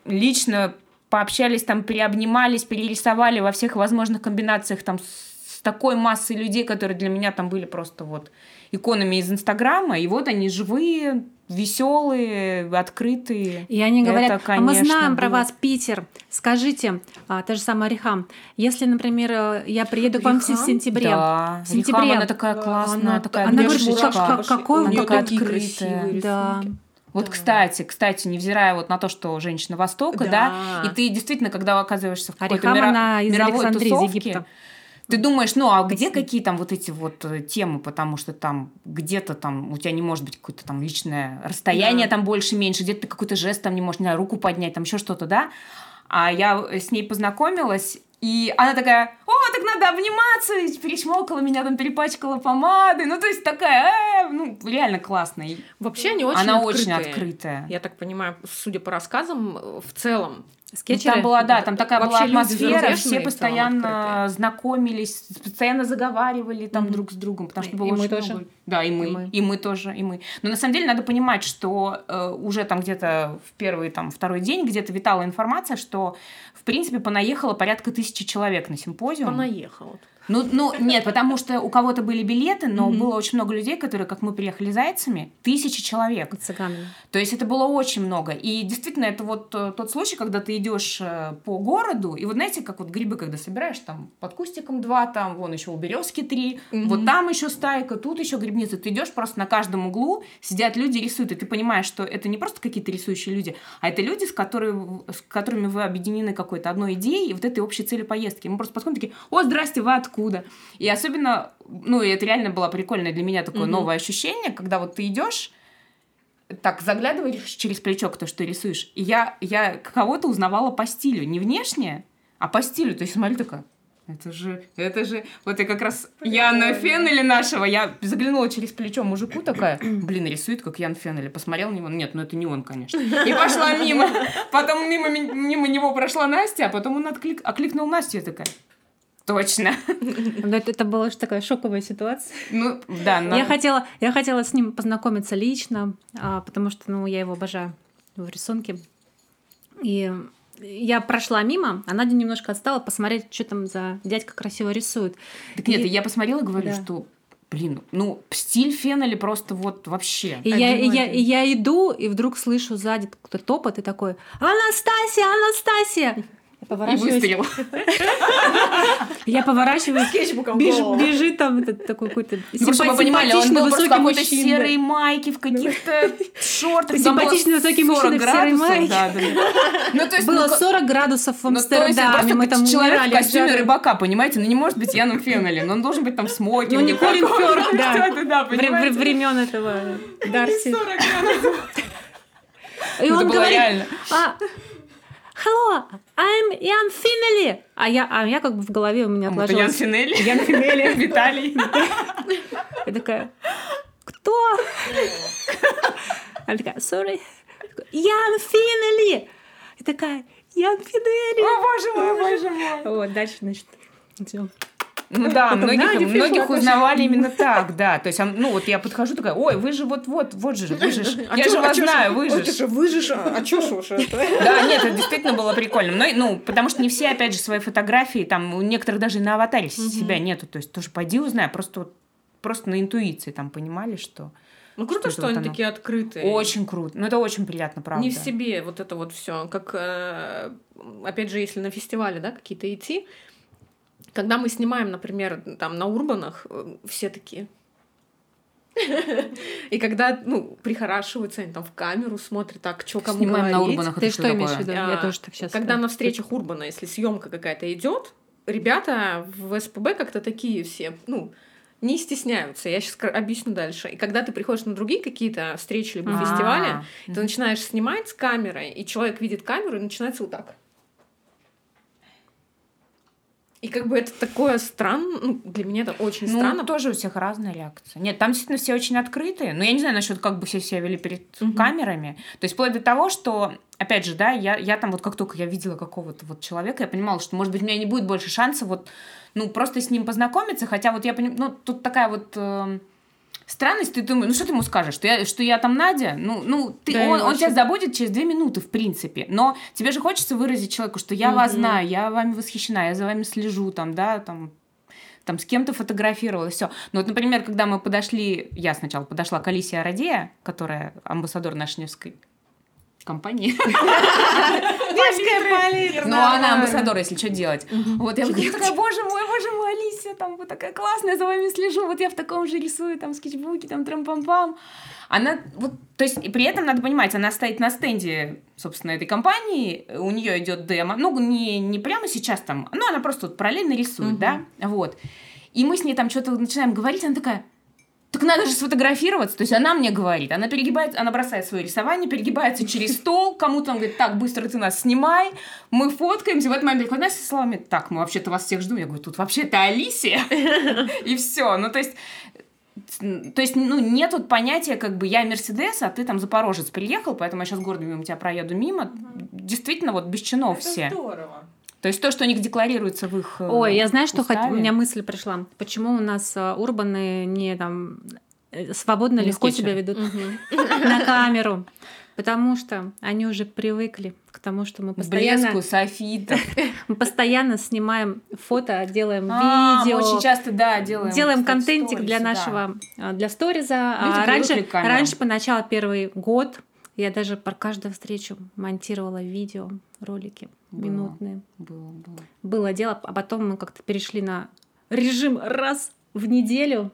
[SPEAKER 2] лично пообщались, там, переобнимались, перерисовали во всех возможных комбинациях там с такой массой людей, которые для меня там были просто вот иконами из Инстаграма, и вот они живые, веселые, открытые.
[SPEAKER 3] И они говорят,
[SPEAKER 2] Это,
[SPEAKER 3] а мы
[SPEAKER 2] конечно,
[SPEAKER 3] знаем про вас, Питер. Скажите, а, та же самая Рихам, если, например, э, я приеду к вам в сентябре,
[SPEAKER 2] Да,
[SPEAKER 3] в сентябре
[SPEAKER 2] Рихам, она такая классная,
[SPEAKER 3] она-
[SPEAKER 2] такая
[SPEAKER 3] она
[SPEAKER 1] говорит, как-
[SPEAKER 3] как- какой неё
[SPEAKER 1] такие
[SPEAKER 2] открытая.
[SPEAKER 3] Да.
[SPEAKER 2] Вот,
[SPEAKER 1] Да.
[SPEAKER 2] кстати, кстати, невзирая вот на то, что женщина Востока, да,
[SPEAKER 1] Да.
[SPEAKER 2] и ты действительно, когда оказываешься в какой-то мира-
[SPEAKER 3] она из
[SPEAKER 2] мировой тусовке,
[SPEAKER 3] Египта.
[SPEAKER 2] Ты думаешь, ну а где какие там вот эти вот э, темы, потому что там где-то там у тебя не может быть какое-то там личное расстояние
[SPEAKER 1] Да.
[SPEAKER 2] там больше-меньше, где-то ты какой-то жест там не можешь, не знаю, руку поднять, там еще что-то, да? А я с ней познакомилась, и она такая, о, так надо обниматься, и перечмокала меня, там перепачкала помадой. Ну, то есть такая, э, ну, реально классная.
[SPEAKER 1] Вообще они очень
[SPEAKER 2] Она
[SPEAKER 1] открытые.
[SPEAKER 2] очень открытая.
[SPEAKER 1] Я так понимаю, судя по рассказам, э, в целом.
[SPEAKER 2] Ну,
[SPEAKER 3] Скетчеры?
[SPEAKER 2] Там была, да, там такая
[SPEAKER 1] Вообще
[SPEAKER 2] была атмосфера, все постоянно знакомились, постоянно заговаривали там
[SPEAKER 3] Мгм.
[SPEAKER 2] друг с другом, потому что было
[SPEAKER 3] и мы
[SPEAKER 2] очень
[SPEAKER 3] тоже.
[SPEAKER 2] много- Да, и мы,
[SPEAKER 3] И
[SPEAKER 2] и
[SPEAKER 3] мы.
[SPEAKER 2] мы, тоже, и мы. Но на самом деле надо понимать, что э, уже там где-то в первый, там, второй день где-то витала информация, что, в принципе, понаехало порядка тысячи человек на симпозиум.
[SPEAKER 1] Понаехал.
[SPEAKER 2] Ну, ну, нет, потому что у кого-то были билеты, но
[SPEAKER 3] Мгм.
[SPEAKER 2] было очень много людей, которые, как мы приехали зайцами, тысячи человек.
[SPEAKER 3] Цыганами.
[SPEAKER 2] То есть это было очень много. И действительно, это вот э, тот случай, когда ты идешь э, по городу, и вот знаете, как вот грибы, когда собираешь, там под кустиком два, там вон еще у березки три,
[SPEAKER 1] Мгм.
[SPEAKER 2] вот там еще стайка, тут еще грибница. Ты идешь просто на каждом углу, сидят люди, рисуют, и ты понимаешь, что это не просто какие-то рисующие люди, а это люди, с, которыми, с которыми вы объединены какой-то одной идеей и вот этой общей целью поездки. Мы просто подходим такие, о, здрасте, вы откуда? И особенно, ну, это реально было прикольное для меня такое
[SPEAKER 1] Мгм.
[SPEAKER 2] новое ощущение, когда вот ты идешь, так заглядываешь через плечо, кто что рисуешь. И я, я кого-то узнавала по стилю. Не внешне, а по стилю. То есть смотри такая, это же, это же, вот я как раз Яна Феннеля нашего, я заглянула через плечо мужику такая, блин, рисует как Ян Феннеля, посмотрел на него, нет, ну это не он, конечно. И пошла мимо, потом мимо, ми- мимо него прошла Настя, а потом он отклик, окликнул Настю, я такая, точно. <laughs>
[SPEAKER 3] Но это, это была же такая шоковая ситуация.
[SPEAKER 2] Ну, да, на-
[SPEAKER 3] Я, хотела, я хотела с ним познакомиться лично, а, потому что ну, я его обожаю в рисунке. И я прошла мимо, а Надя немножко отстала посмотреть, что там за дядька красиво рисует.
[SPEAKER 2] Так нет,
[SPEAKER 3] И-
[SPEAKER 2] я посмотрела и говорю,
[SPEAKER 3] Да.
[SPEAKER 2] что, блин, ну, стиль Феннеля просто вот вообще.
[SPEAKER 3] И я, и, я, и я иду, и вдруг слышу сзади какой-то топот и такой «Анастасия! Анастасия!»
[SPEAKER 2] И
[SPEAKER 3] поворачиваюсь,
[SPEAKER 2] выстрел.
[SPEAKER 3] я поворачиваюсь,
[SPEAKER 4] Скетчбуком в
[SPEAKER 3] бежит там этот такой какой-то
[SPEAKER 2] Ну, чтобы вы понимали, он
[SPEAKER 3] симпатичный
[SPEAKER 2] был просто в какой-то серой майке, в каких-то шортах.
[SPEAKER 3] Симпатичный высокий
[SPEAKER 2] 40
[SPEAKER 3] мужчина в серой
[SPEAKER 2] градусов,
[SPEAKER 3] майке.
[SPEAKER 2] Ну, то есть,
[SPEAKER 3] Было
[SPEAKER 2] ну,
[SPEAKER 3] 40 градусов в
[SPEAKER 2] ну, есть, это
[SPEAKER 3] Амстердаме, мы там
[SPEAKER 2] человек в костюме рыбака, понимаете? Ну, не может быть Яном Феннелем, он должен быть там в смокинге.
[SPEAKER 3] Ну, не Колин. Фёрд, <laughs> да. Времен этого <laughs> Дарси.
[SPEAKER 4] 40 градусов.
[SPEAKER 3] И
[SPEAKER 2] Ну,
[SPEAKER 3] он
[SPEAKER 2] это было
[SPEAKER 3] говорит,
[SPEAKER 2] реально.
[SPEAKER 3] а, Hello, I'm Ян Финнелли. А я, а я как бы в голове у меня
[SPEAKER 2] Это Ян
[SPEAKER 3] отложилось.
[SPEAKER 2] Феннелли.
[SPEAKER 3] Ян Финнелли.
[SPEAKER 2] Виталий.
[SPEAKER 3] Я такая, кто? Она такая, sorry. Ян Финнелли. Я такая, Ян Финнелли.
[SPEAKER 2] О, боже мой, боже мой.
[SPEAKER 3] Вот, дальше, значит, всё.
[SPEAKER 2] Ну да, <laughs>
[SPEAKER 3] Потом
[SPEAKER 2] многих, многих узнавали именно так, да. То есть, а, ну вот я подхожу такая, ой, вы же вот-вот, вот же, вы же, <laughs>
[SPEAKER 1] А
[SPEAKER 2] я
[SPEAKER 1] чё-
[SPEAKER 2] же
[SPEAKER 1] а
[SPEAKER 2] вас знаю, вы же.
[SPEAKER 1] ты же выжишь, а а чё ж уж это? <laughs>
[SPEAKER 2] Да, нет, это действительно было прикольно. Но, ну, потому что не все, опять же, свои фотографии, там, у некоторых даже и на аватаре себя нету. То есть тоже пойди узнай, просто, вот- просто на интуиции там понимали, что
[SPEAKER 1] Ну круто,
[SPEAKER 2] Что
[SPEAKER 1] что
[SPEAKER 2] вот
[SPEAKER 1] они
[SPEAKER 2] оно?
[SPEAKER 1] такие открытые.
[SPEAKER 2] очень круто. Ну, это очень приятно, правда.
[SPEAKER 1] Не в себе вот это вот все. Как, э, опять же, если на фестивале, да, какие-то идти, когда мы снимаем, например, там на урбанах, э, все такие. <laughs> И когда, ну, прихорашиваются, они там в камеру смотрят, так, что кому
[SPEAKER 2] Снимаем на
[SPEAKER 1] говорить.
[SPEAKER 2] урбанах,
[SPEAKER 3] Ты что имеешь в виду? Я
[SPEAKER 1] А,
[SPEAKER 3] тоже так сейчас.
[SPEAKER 1] Когда на встречах Урбана, если съемка какая-то идет, ребята в СПБ как-то такие все, ну, не стесняются. Я сейчас объясню дальше. И когда ты приходишь на другие какие-то встречи либо
[SPEAKER 3] А.
[SPEAKER 1] фестивали, ты начинаешь снимать с камерой, и человек видит камеру, и начинается вот так. И как бы это такое странно, ну, для меня это очень
[SPEAKER 2] Ну,
[SPEAKER 1] странно.
[SPEAKER 2] тоже у всех разная реакция. Нет, там действительно все очень открытые. Но я не знаю насчет, как бы все себя вели перед
[SPEAKER 1] Мгм.
[SPEAKER 2] камерами. То есть вплоть до того, что, опять же, да, я, я там вот как только я видела какого-то вот человека, я понимала, что, может быть, у меня не будет больше шанса вот, ну, просто с ним познакомиться. Хотя вот я понимаю, ну, тут такая вот... эм, Странность, ты думаешь, ну что ты ему скажешь, что я, что я там Надя? Ну, ну ты,
[SPEAKER 1] Да,
[SPEAKER 2] он, он тебя забудет через две минуты, в принципе. Но тебе же хочется выразить человеку, что я вас
[SPEAKER 1] Мгм.
[SPEAKER 2] знаю, я вами восхищена, я за вами слежу, там, да, там, там с кем-то фотографировалась, все. Ну вот, например, когда мы подошли, я сначала подошла к Алисе Арадея, которая амбассадор нашей Невской компании. <laughs>
[SPEAKER 3] Детская палитра.
[SPEAKER 2] Ну, она амбассадор, если что делать. Вот я я такая, боже мой, боже мой, Алисия, там, вы такая классная, за вами слежу, вот я в таком же рисую, там, скетчбуки, там, трам-пам-пам. Она, вот, то есть, и при этом надо понимать, она стоит на стенде, собственно, этой компании, у нее идет демо, ну, не, не прямо сейчас там, ну, она просто вот параллельно рисует, да, вот. И мы с ней там что-то начинаем говорить, она такая, так надо же сфотографироваться. То есть она мне говорит, она перегибается, она бросает свое рисование, перегибается через стол, кому-то он говорит, так, быстро ты нас снимай, мы фоткаемся, в этот момент приходит с словами, так, мы вообще-то вас всех ждем. Я говорю, тут вообще-то Алисия. <laughs> И все. Ну, то есть то есть, ну, нет вот понятия, как бы, я Мерседес, а ты там Запорожец приехал, поэтому я сейчас гордо мимо тебя проеду мимо. Действительно, вот без чинов
[SPEAKER 4] Это
[SPEAKER 2] все.
[SPEAKER 4] здорово.
[SPEAKER 2] То есть то, что у них декларируется в их э,
[SPEAKER 3] Ой, я знаю, что
[SPEAKER 2] уставе.
[SPEAKER 3] хот- у меня мысль пришла. Почему у нас э, урбаны не там э, свободно
[SPEAKER 2] Не
[SPEAKER 3] легко себя ведут на камеру? Потому что они уже привыкли к тому, что мы постоянно,
[SPEAKER 2] Блеску, софитов.
[SPEAKER 3] мы <laughs> постоянно снимаем фото, делаем
[SPEAKER 2] А,
[SPEAKER 3] видео,
[SPEAKER 2] Мы очень часто, да, делаем.
[SPEAKER 3] делаем контентик для
[SPEAKER 2] сторис, да.
[SPEAKER 3] нашего, э, для сториза. А раньше, раньше поначалу первый год я даже про каждую встречу монтировала видео, ролики
[SPEAKER 2] Было.
[SPEAKER 3] минутные.
[SPEAKER 2] Было, было.
[SPEAKER 3] было дело, а потом мы как-то перешли на режим раз в неделю,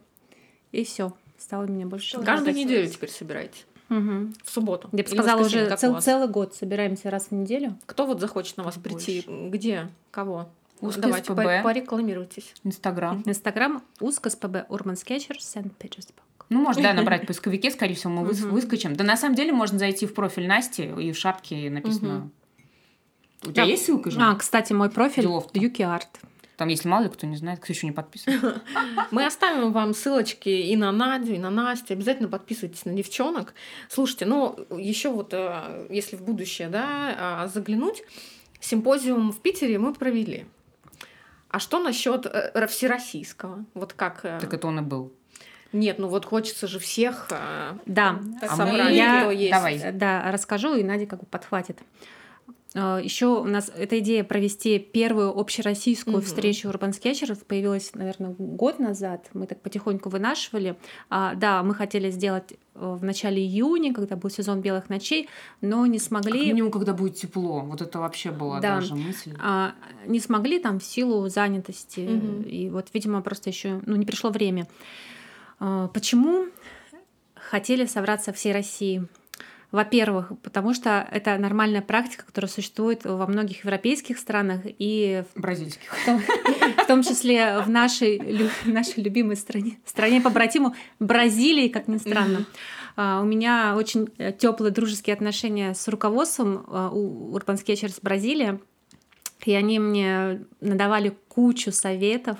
[SPEAKER 3] и все. Стало меня больше.
[SPEAKER 4] Что
[SPEAKER 1] Каждую неделю теперь собираете.
[SPEAKER 3] Мгм.
[SPEAKER 1] В субботу.
[SPEAKER 3] Я бы сказала, уже цел- целый год собираемся раз в неделю.
[SPEAKER 1] Кто вот захочет на вас
[SPEAKER 2] Больше.
[SPEAKER 1] прийти? Где? Кого?
[SPEAKER 2] Узкий
[SPEAKER 1] Давайте
[SPEAKER 2] СПБ.
[SPEAKER 1] по- порекламируйтесь.
[SPEAKER 2] Инстаграм.
[SPEAKER 3] Инстаграм узко СПБ Urban Sketchers St.
[SPEAKER 2] Ну, можно, да, набрать в <laughs> поисковике, скорее всего, мы выскочим. Да, на самом деле, можно зайти в профиль Насти, и в шапке написано... У тебя
[SPEAKER 1] Да.
[SPEAKER 2] есть ссылка же?
[SPEAKER 3] А, кстати, мой профиль. Юки Арт.
[SPEAKER 2] Там, если мало ли кто не знает, кто еще не подписан. <laughs>
[SPEAKER 1] Мы оставим вам ссылочки и на Надю, и на Настю. Обязательно подписывайтесь на девчонок. Слушайте, ну, еще вот, э, если в будущее, да, а, заглянуть, симпозиум в Питере мы провели. А что насчет э, всероссийского? Вот как... э,
[SPEAKER 2] Так это он и был.
[SPEAKER 1] Нет, ну вот хочется же всех э,
[SPEAKER 3] Да,
[SPEAKER 2] А
[SPEAKER 1] собрать,
[SPEAKER 2] мы-
[SPEAKER 1] кто есть.
[SPEAKER 2] Давай.
[SPEAKER 3] Э, Да, расскажу, и Надя как бы подхватит. Еще у нас эта идея провести первую общероссийскую
[SPEAKER 1] Мгм.
[SPEAKER 3] встречу Urban Sketchers появилась, наверное, год назад. Мы так потихоньку вынашивали. А, да, мы хотели сделать э, в начале июня, когда был сезон белых ночей, но не
[SPEAKER 2] Как
[SPEAKER 3] смогли.
[SPEAKER 2] минимум, когда будет тепло. Вот это вообще была
[SPEAKER 3] Да.
[SPEAKER 2] даже мысль.
[SPEAKER 3] а, не смогли там в силу занятости.
[SPEAKER 1] Мгм.
[SPEAKER 3] И вот, видимо, просто еще ну, не пришло время. А, почему хотели собраться всей России? Во-первых, потому что это нормальная практика, которая существует во многих европейских странах и
[SPEAKER 2] Бразильских.
[SPEAKER 3] в том, <laughs> в том числе в нашей, лю- нашей любимой стране, стране по братиму Бразилии, как ни странно. А, У меня очень теплые дружеские отношения с руководством а, у Urban Sketchers Бразилия, и они мне надавали кучу советов,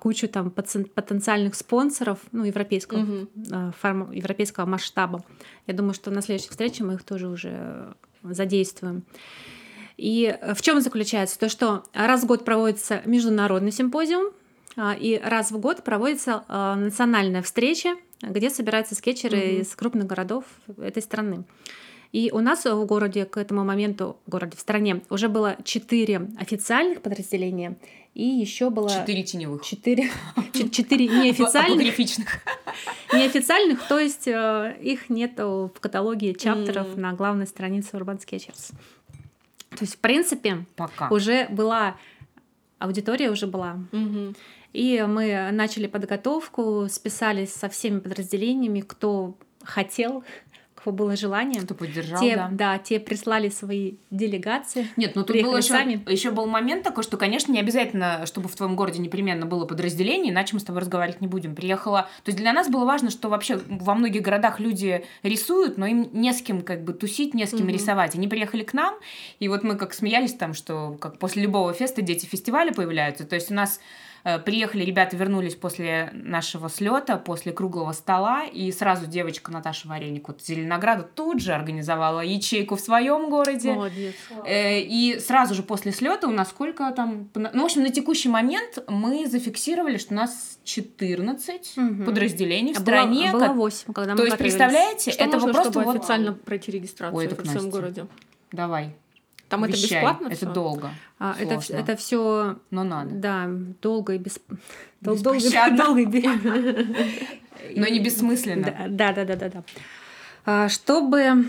[SPEAKER 3] кучу там потен- потенциальных спонсоров, ну, европейского,
[SPEAKER 1] Мгм.
[SPEAKER 3] а, форм- европейского масштаба. Я думаю, что на следующей встрече мы их тоже уже задействуем. И в чем заключается? То, что раз в год проводится международный симпозиум, а, и раз в год проводится а, национальная встреча, где собираются скетчеры
[SPEAKER 1] Мгм.
[SPEAKER 3] из крупных городов этой страны. И у нас в городе к этому моменту, в городе, в стране, уже было четыре официальных подразделения, и еще было
[SPEAKER 2] Четыре теневых.
[SPEAKER 3] четыре, <laughs> чет- четыре неофициальных, <laughs> неофициальных, то есть э, их нету в каталоге чаптеров на главной странице Urban Sketchers. То есть, в принципе,
[SPEAKER 2] Пока.
[SPEAKER 3] уже была аудитория уже была.
[SPEAKER 1] Мгм.
[SPEAKER 3] И мы начали подготовку, списались со всеми подразделениями, кто хотел, кого было желание.
[SPEAKER 2] Кто поддержал,
[SPEAKER 3] те,
[SPEAKER 2] да.
[SPEAKER 3] да, те прислали свои делегации.
[SPEAKER 2] Нет, ну тут
[SPEAKER 3] Приехали
[SPEAKER 2] был еще,
[SPEAKER 3] сами.
[SPEAKER 2] еще был момент такой, что, конечно, не обязательно, чтобы в твоем городе непременно было подразделение, иначе мы с тобой разговаривать не будем. Приехала... То есть для нас было важно, что вообще во многих городах люди рисуют, но им не с кем как бы тусить, не с кем
[SPEAKER 1] Мгм.
[SPEAKER 2] рисовать. Они приехали к нам, и вот мы как смеялись там, что как после любого феста дети фестиваля появляются. То есть у нас приехали ребята, вернулись после нашего слета, после круглого стола, и сразу девочка Наташа Вареник вот Зеленограда тут же организовала ячейку в своем городе.
[SPEAKER 1] Молодец.
[SPEAKER 2] Э, И сразу же после слета у нас сколько там... Ну, в общем, на текущий момент мы зафиксировали, что у нас 14
[SPEAKER 3] Мгм.
[SPEAKER 2] подразделений в
[SPEAKER 3] А было-
[SPEAKER 2] стране.
[SPEAKER 3] было
[SPEAKER 2] ко-
[SPEAKER 3] 8, когда мы
[SPEAKER 2] То есть, представляете,
[SPEAKER 1] Что
[SPEAKER 2] это
[SPEAKER 1] нужно,
[SPEAKER 2] просто
[SPEAKER 1] чтобы
[SPEAKER 2] вот-
[SPEAKER 1] официально пройти регистрацию
[SPEAKER 2] Ой,
[SPEAKER 1] в своем городе?
[SPEAKER 2] Давай.
[SPEAKER 1] Там это
[SPEAKER 2] вещай.
[SPEAKER 1] бесплатно
[SPEAKER 2] Это
[SPEAKER 1] всё?
[SPEAKER 2] долго,
[SPEAKER 3] А, это, это все,
[SPEAKER 2] но надо.
[SPEAKER 3] да, долго и без... дол- долго, и <laughs>
[SPEAKER 2] Но не бессмысленно.
[SPEAKER 3] Да, да, да, да, да. да. А, Чтобы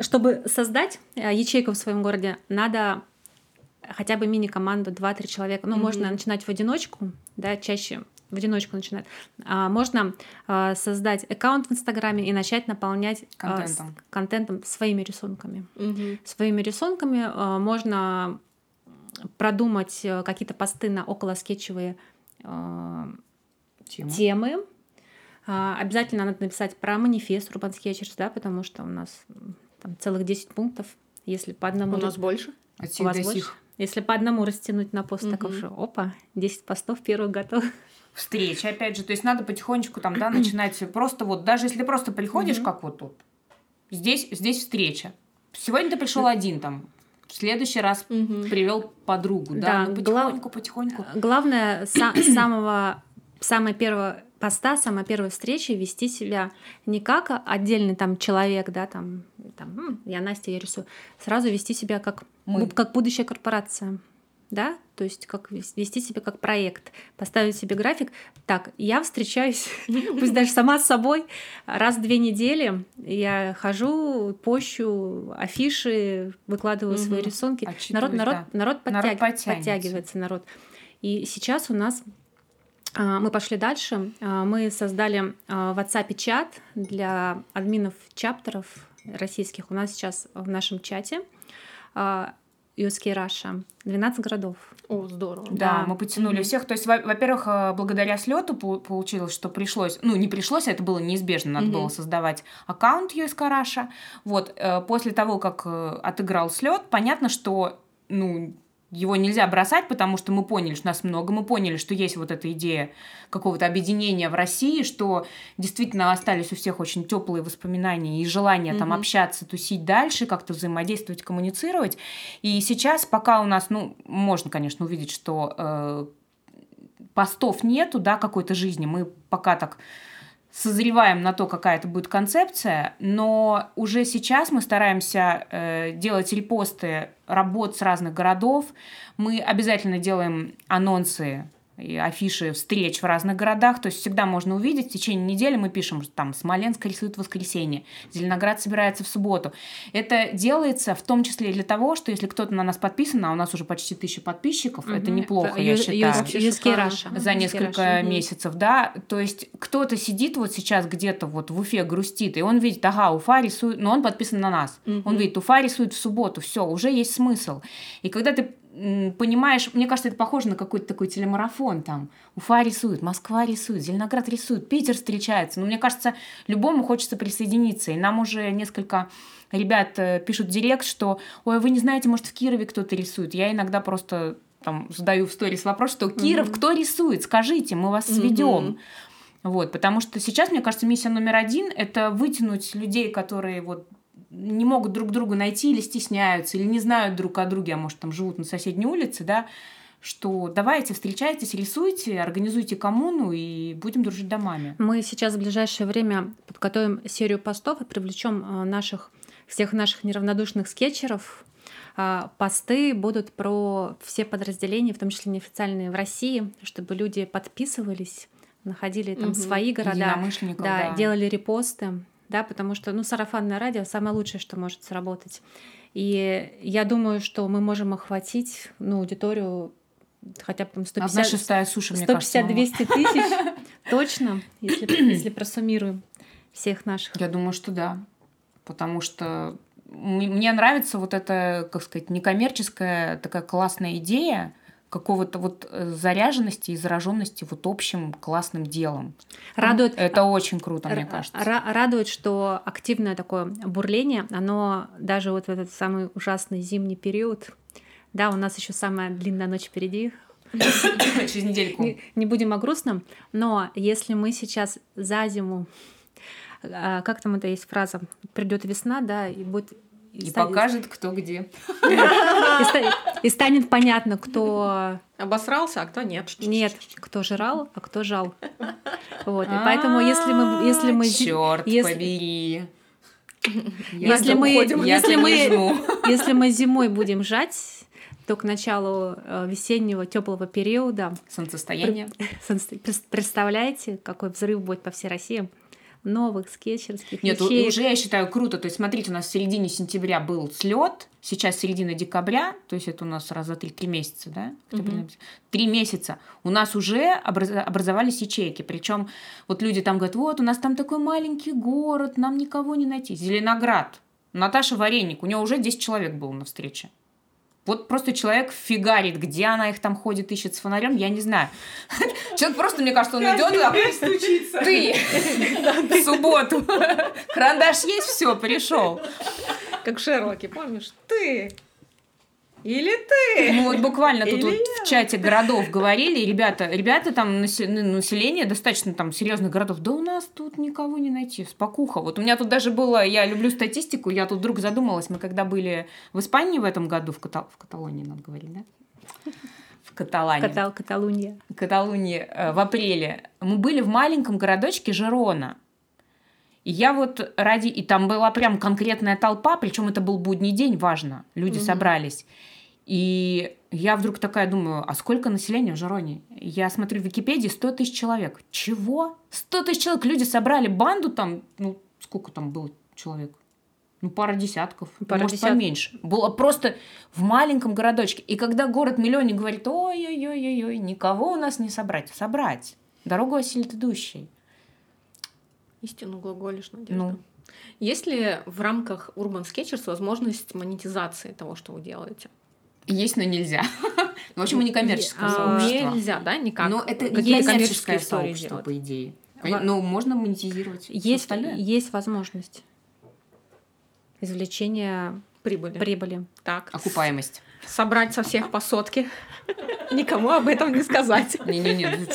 [SPEAKER 3] чтобы создать э, ячейку в своем городе, надо хотя бы мини-команду 2-3 человека. Ну,
[SPEAKER 1] Мгм.
[SPEAKER 3] можно начинать в одиночку, да, чаще в одиночку начинать. А можно а, создать аккаунт в Инстаграме и начать наполнять а,
[SPEAKER 2] Контентом.
[SPEAKER 3] контентом своими рисунками.
[SPEAKER 1] Мгм.
[SPEAKER 3] Своими рисунками можно продумать э, какие-то посты на около скетчевые темы. А, Обязательно надо написать про манифест Urban Sketchers, да, потому что у нас там целых 10 пунктов. Если по одному,
[SPEAKER 1] У нас больше?
[SPEAKER 2] От
[SPEAKER 3] у вас больше?
[SPEAKER 2] сих.
[SPEAKER 3] Если по одному растянуть на пост, так
[SPEAKER 1] Мгм.
[SPEAKER 3] уже, опа, 10 постов первых готов.
[SPEAKER 2] Встреча, опять же. То есть надо потихонечку там, да, начинать просто вот, даже если ты просто приходишь, как вот тут, здесь, здесь встреча. Сегодня ты пришел один там, в следующий раз привел подругу, да,
[SPEAKER 3] Да,
[SPEAKER 2] ну,
[SPEAKER 3] гла-
[SPEAKER 2] потихоньку, потихоньку.
[SPEAKER 3] Главное, с самого, самое первое поста, самой первой встречи вести себя не как отдельный там человек, да, там, там «М, я Настя, я рисую, сразу вести себя как,
[SPEAKER 2] Мы.
[SPEAKER 3] как будущая корпорация, да, то есть как вес- вести себя как проект, поставить себе график. Так, я встречаюсь, <laughs> пусть даже сама с собой, раз в две недели я хожу, пощу афиши, выкладываю свои рисунки. Народ, народ,
[SPEAKER 2] да.
[SPEAKER 3] народ,
[SPEAKER 2] Народ
[SPEAKER 3] подтяг-
[SPEAKER 2] подтянется.
[SPEAKER 3] подтягивается, народ. И сейчас у нас а, мы пошли дальше. А, Мы создали а, в WhatsApp чат для админов чаптеров российских. У нас сейчас в нашем чате USK Russia 12 городов.
[SPEAKER 1] О, здорово.
[SPEAKER 2] Да,
[SPEAKER 3] Да.
[SPEAKER 2] мы потянули
[SPEAKER 1] Мгм.
[SPEAKER 2] всех. То есть, во- во-первых, э, благодаря слету получилось, что пришлось, ну, не пришлось, а это было неизбежно, надо
[SPEAKER 1] Мгм.
[SPEAKER 2] было создавать аккаунт USK Russia. Вот, э, после того, как э, отыграл слет, понятно, что, ну, его нельзя бросать, потому что мы поняли, что нас много, мы поняли, что есть вот эта идея какого-то объединения в России, что действительно остались у всех очень теплые воспоминания и желание там
[SPEAKER 1] Мгм.
[SPEAKER 2] общаться, тусить дальше, как-то взаимодействовать, коммуницировать. И сейчас, пока у нас, ну, можно, конечно, увидеть, что э, постов нету, да, какой-то жизни, мы пока так созреваем на то, какая это будет концепция, но уже сейчас мы стараемся э, делать репосты работ с разных городов. Мы обязательно делаем анонсы и афиши встреч в разных городах, то есть всегда можно увидеть, в течение недели мы пишем, что там Смоленск рисует в воскресенье, Зеленоград собирается в субботу. Это делается в том числе и для того, что если кто-то на нас подписан, а у нас уже почти тысяча подписчиков, это
[SPEAKER 3] Мгм.
[SPEAKER 2] неплохо,
[SPEAKER 3] Ю-
[SPEAKER 2] я считаю
[SPEAKER 3] ю-. Russia.
[SPEAKER 2] за несколько
[SPEAKER 3] Russia.
[SPEAKER 2] месяцев, да, то есть кто-то сидит вот сейчас где-то вот в Уфе грустит, и он видит, ага, Уфа рисует, но он подписан на нас,
[SPEAKER 1] Мгм.
[SPEAKER 2] он видит, Уфа рисует в субботу, все, уже есть смысл. И когда ты понимаешь, мне кажется, это похоже на какой-то такой телемарафон там. Уфа рисует, Москва рисует, Зеленоград рисует, Питер встречается. Но мне кажется, любому хочется присоединиться. И нам уже несколько ребят э, пишут в директ, что, ой, вы не знаете, может, в Кирове кто-то рисует. Я иногда просто там задаю в сторис вопрос, что Киров,
[SPEAKER 1] Мгм.
[SPEAKER 2] кто рисует? Скажите, мы вас сведем.
[SPEAKER 1] Мгм.
[SPEAKER 2] Вот, потому что сейчас, мне кажется, миссия номер один – это вытянуть людей, которые вот не могут друг друга найти или стесняются, или не знают друг о друге, а может, там живут на соседней улице, да, что давайте, встречайтесь, рисуйте, организуйте коммуну и будем дружить домами.
[SPEAKER 3] Мы сейчас в ближайшее время подготовим серию постов и привлечем э, наших всех наших неравнодушных скетчеров. А, Посты будут про все подразделения, в том числе неофициальные в России, чтобы люди подписывались, находили там
[SPEAKER 1] Мгм.
[SPEAKER 3] свои города, да,
[SPEAKER 2] да.
[SPEAKER 3] делали репосты, да, потому что ну сарафанное радио самое лучшее, что может сработать. И я думаю, что мы можем охватить ну, аудиторию хотя бы там
[SPEAKER 2] Одна
[SPEAKER 3] 150,
[SPEAKER 2] шестая суши, мне кажется, мало.
[SPEAKER 3] 150-200 тысяч <laughs> точно, если, если просуммируем всех наших.
[SPEAKER 2] Я думаю, что да. Потому что мне нравится вот эта, как сказать, некоммерческая такая классная идея какого-то вот э, заряженности и зараженности вот общим классным делом.
[SPEAKER 3] Радует,
[SPEAKER 2] Это очень круто, мне кажется.
[SPEAKER 3] ра- радует, что активное такое бурление, оно даже вот в этот самый ужасный зимний период, да, у нас еще самая длинная ночь впереди, <coughs>
[SPEAKER 2] Через недельку.
[SPEAKER 3] не, не будем о грустном, но если мы сейчас за зиму, а, как там это есть фраза, придет весна, да, и будет
[SPEAKER 2] И
[SPEAKER 3] ста-
[SPEAKER 2] покажет, кто где. <laughs>
[SPEAKER 3] и ста- и станет понятно, кто
[SPEAKER 1] Обосрался, а кто нет.
[SPEAKER 3] нет, кто жрал, а кто жал. Вот, и поэтому если мы, если мы,
[SPEAKER 2] Черт побери. <laughs>
[SPEAKER 3] если мы, если мы, <laughs> если мы зимой будем жать, то к началу э, весеннего теплого периода
[SPEAKER 2] Солнцестояние.
[SPEAKER 3] Представляете, какой взрыв будет по всей России? Новых скетчерских
[SPEAKER 2] Нет,
[SPEAKER 3] ячеек.
[SPEAKER 2] уже я считаю круто. То есть, смотрите, у нас в середине сентября был слет, сейчас середина декабря, то есть это у нас раз за три, три месяца, да? Три месяца. У нас уже образ- образовались ячейки. Причем вот люди там говорят, вот у нас там такой маленький город, нам никого не найти. Зеленоград. Наташа Вареник, у нее уже 10 человек было на встрече. Вот просто человек фигарит, где она их там ходит, ищет с фонарем, я не знаю. <laughs> Человек просто, мне кажется, он идет, а
[SPEAKER 4] стучится.
[SPEAKER 2] ты <laughs> в субботу. <laughs> Карандаш есть, все, пришел.
[SPEAKER 1] Как в Шерлоке, помнишь? Ты. Или ты.
[SPEAKER 2] Мы вот буквально тут вот
[SPEAKER 1] я.
[SPEAKER 2] в чате городов говорили, ребята, ребята там ну, население достаточно там серьезных городов, да у нас тут никого не найти, спокуха. Вот у меня тут даже было, я люблю статистику, я тут вдруг задумалась, мы когда были в Испании в этом году, в, Ката- в Каталонии, надо говорить, да? <laughs> В Каталании.
[SPEAKER 3] Катал, Каталуния.
[SPEAKER 2] Каталонии э, в апреле, мы были в маленьком городочке Жерона. И я вот ради... И там была прям конкретная толпа, причем это был будний день, важно. Люди
[SPEAKER 1] Мгм.
[SPEAKER 2] собрались. И я вдруг такая думаю, а сколько населения в Жероне? Я смотрю в Википедии 100 тысяч человек. Чего? 100 тысяч человек. Люди собрали банду там, ну, сколько там было человек? Ну, пара десятков,
[SPEAKER 3] Пара
[SPEAKER 2] может,
[SPEAKER 3] десятков.
[SPEAKER 2] поменьше. Было просто в маленьком городочке. И когда город-миллионник говорит, ой-ой-ой-ой, никого у нас не собрать. Собрать. Дорогу осилит идущий.
[SPEAKER 1] Истину глаголишь, Надежда.
[SPEAKER 2] Ну.
[SPEAKER 1] Есть ли в рамках Urban Sketchers возможность монетизации того, что вы делаете?
[SPEAKER 2] Есть, но нельзя. <laughs> В общем, мы не коммерческое
[SPEAKER 3] А,
[SPEAKER 2] сообщество.
[SPEAKER 1] Нельзя, да, никак?
[SPEAKER 2] Но это
[SPEAKER 1] Какие-то
[SPEAKER 2] есть
[SPEAKER 1] коммерческие
[SPEAKER 2] коммерческое
[SPEAKER 1] истории
[SPEAKER 2] сообщество, по идее. Ну, можно монетизировать
[SPEAKER 3] Есть, есть возможность извлечения
[SPEAKER 1] Прибыли.
[SPEAKER 3] прибыли.
[SPEAKER 1] Так.
[SPEAKER 2] Окупаемость.
[SPEAKER 1] Собрать со всех по сотке. Никому об этом не сказать.
[SPEAKER 2] Не-не-не, ну.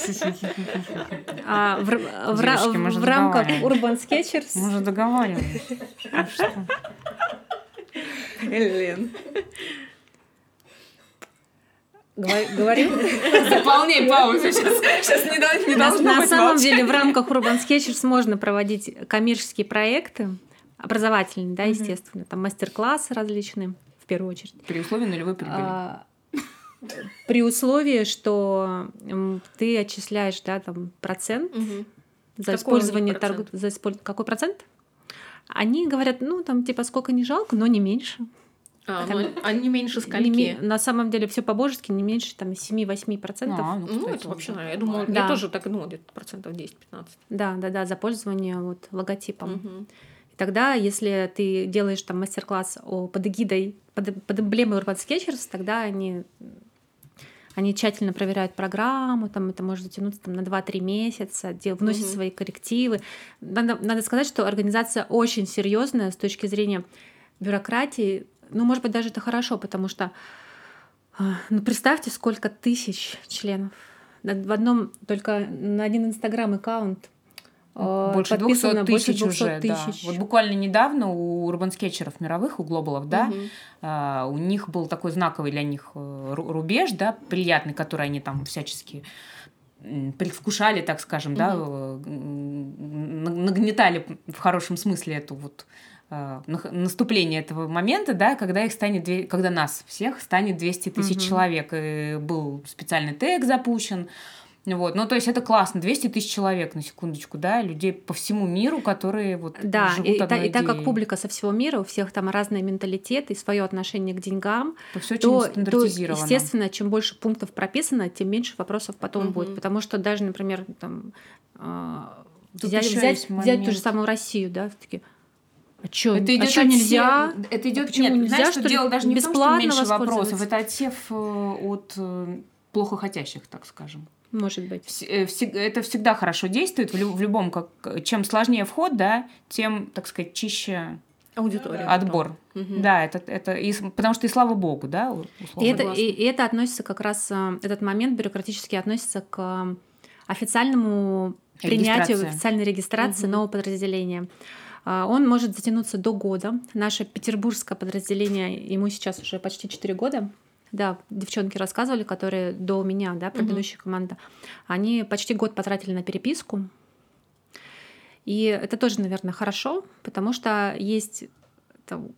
[SPEAKER 3] А в, рамках. Urban Sketchers
[SPEAKER 2] Мы же договаривались. Ну?
[SPEAKER 1] Элен.
[SPEAKER 3] Говор- говорю, <laughs>
[SPEAKER 2] Заполняй паузу. Сейчас, сейчас не, не
[SPEAKER 3] на,
[SPEAKER 2] должно
[SPEAKER 3] на самом
[SPEAKER 2] молчания.
[SPEAKER 3] деле в рамках Urban Sketchers можно проводить коммерческие проекты, образовательные, да, естественно, там мастер-классы различные, в первую очередь.
[SPEAKER 2] При условии нулевой прибыли.
[SPEAKER 3] А, при условии, что ты отчисляешь, да, там процент за
[SPEAKER 1] Какой
[SPEAKER 3] использование
[SPEAKER 1] процент?
[SPEAKER 3] торг- за исполь- какой процент? Они говорят, ну там типа сколько не жалко, но не меньше.
[SPEAKER 1] А,
[SPEAKER 3] Там-
[SPEAKER 1] ну, они меньше
[SPEAKER 3] Не
[SPEAKER 1] скольки?
[SPEAKER 3] ме- На самом деле все по-божески не меньше там 7-8 процентов.
[SPEAKER 2] А,
[SPEAKER 1] Ну,
[SPEAKER 2] кстати,
[SPEAKER 1] это вообще,
[SPEAKER 2] да.
[SPEAKER 1] я думала,
[SPEAKER 3] Да.
[SPEAKER 1] я тоже так думала, где-то процентов 10-15.
[SPEAKER 3] Да, да, да, за пользование вот логотипом. И Тогда, если ты делаешь там мастер-класс о, под эгидой, под, под эмблемой Urban Sketchers, тогда они, они тщательно проверяют программу, там это может затянуться там, на 2-3 месяца, дел- вносят
[SPEAKER 1] Мгм.
[SPEAKER 3] свои коррективы. Надо, надо сказать, что организация очень серьезная с точки зрения бюрократии. Ну, может быть, даже это хорошо, потому что, а, ну, представьте, сколько тысяч членов. В одном только на один инстаграм-аккаунт а,
[SPEAKER 2] Больше 200
[SPEAKER 3] подписано больше
[SPEAKER 2] тысяч
[SPEAKER 3] 200
[SPEAKER 2] уже, да.
[SPEAKER 3] тысяч.
[SPEAKER 2] Вот буквально недавно у урбан-скетчеров мировых, у глобалов, да, а, у них был такой знаковый для них э, ру- рубеж, да, приятный, который они там всячески предвкушали, так скажем, да, э, нагнетали в хорошем смысле эту вот наступление этого момента, да, когда их станет, когда нас всех станет 200 тысяч
[SPEAKER 3] Мгм.
[SPEAKER 2] человек. И был специальный тег запущен. Вот. Ну, то есть это классно. 200 тысяч человек, на секундочку, да, людей по всему миру, которые вот
[SPEAKER 3] Да,
[SPEAKER 2] живут
[SPEAKER 3] и,
[SPEAKER 2] одной
[SPEAKER 3] и так как публика со всего мира, у всех там разный менталитет и свое отношение к деньгам,
[SPEAKER 2] то все очень
[SPEAKER 3] то, то,
[SPEAKER 2] стандартизировано.
[SPEAKER 3] естественно, чем больше пунктов прописано, тем меньше вопросов потом
[SPEAKER 1] Мгм.
[SPEAKER 3] будет. Потому что даже, например, там, а,
[SPEAKER 2] Тут
[SPEAKER 3] взять, взять, взять ту же самую Россию, да, такие, а что,
[SPEAKER 2] Это
[SPEAKER 3] а
[SPEAKER 2] идет
[SPEAKER 3] чё
[SPEAKER 2] отсев-
[SPEAKER 3] нельзя?
[SPEAKER 2] Это идет,
[SPEAKER 3] Почему
[SPEAKER 2] нет,
[SPEAKER 3] нельзя,
[SPEAKER 2] знаешь,
[SPEAKER 3] что
[SPEAKER 2] что дело даже не в том, что меньше вопросов, это отсев э, от э, плохо хотящих, так скажем.
[SPEAKER 3] Может быть.
[SPEAKER 2] Э, Это всегда хорошо действует в лю- в любом, как чем сложнее вход, да, тем, так сказать, чище
[SPEAKER 1] Аудитория.
[SPEAKER 2] отбор.
[SPEAKER 1] Мгм.
[SPEAKER 2] Да, это, это и потому что и слава богу, да.
[SPEAKER 3] И это, и, и это относится как раз, а, этот момент бюрократически относится к а, официальному принятию, официальной регистрации
[SPEAKER 1] Мгм.
[SPEAKER 3] нового подразделения. А, Он может затянуться до года. Наше петербургское подразделение, ему сейчас уже почти 4 года. Да, девчонки рассказывали, которые до меня, да, предыдущая команда, они почти год потратили на переписку. И это тоже, наверное, хорошо, потому что есть там,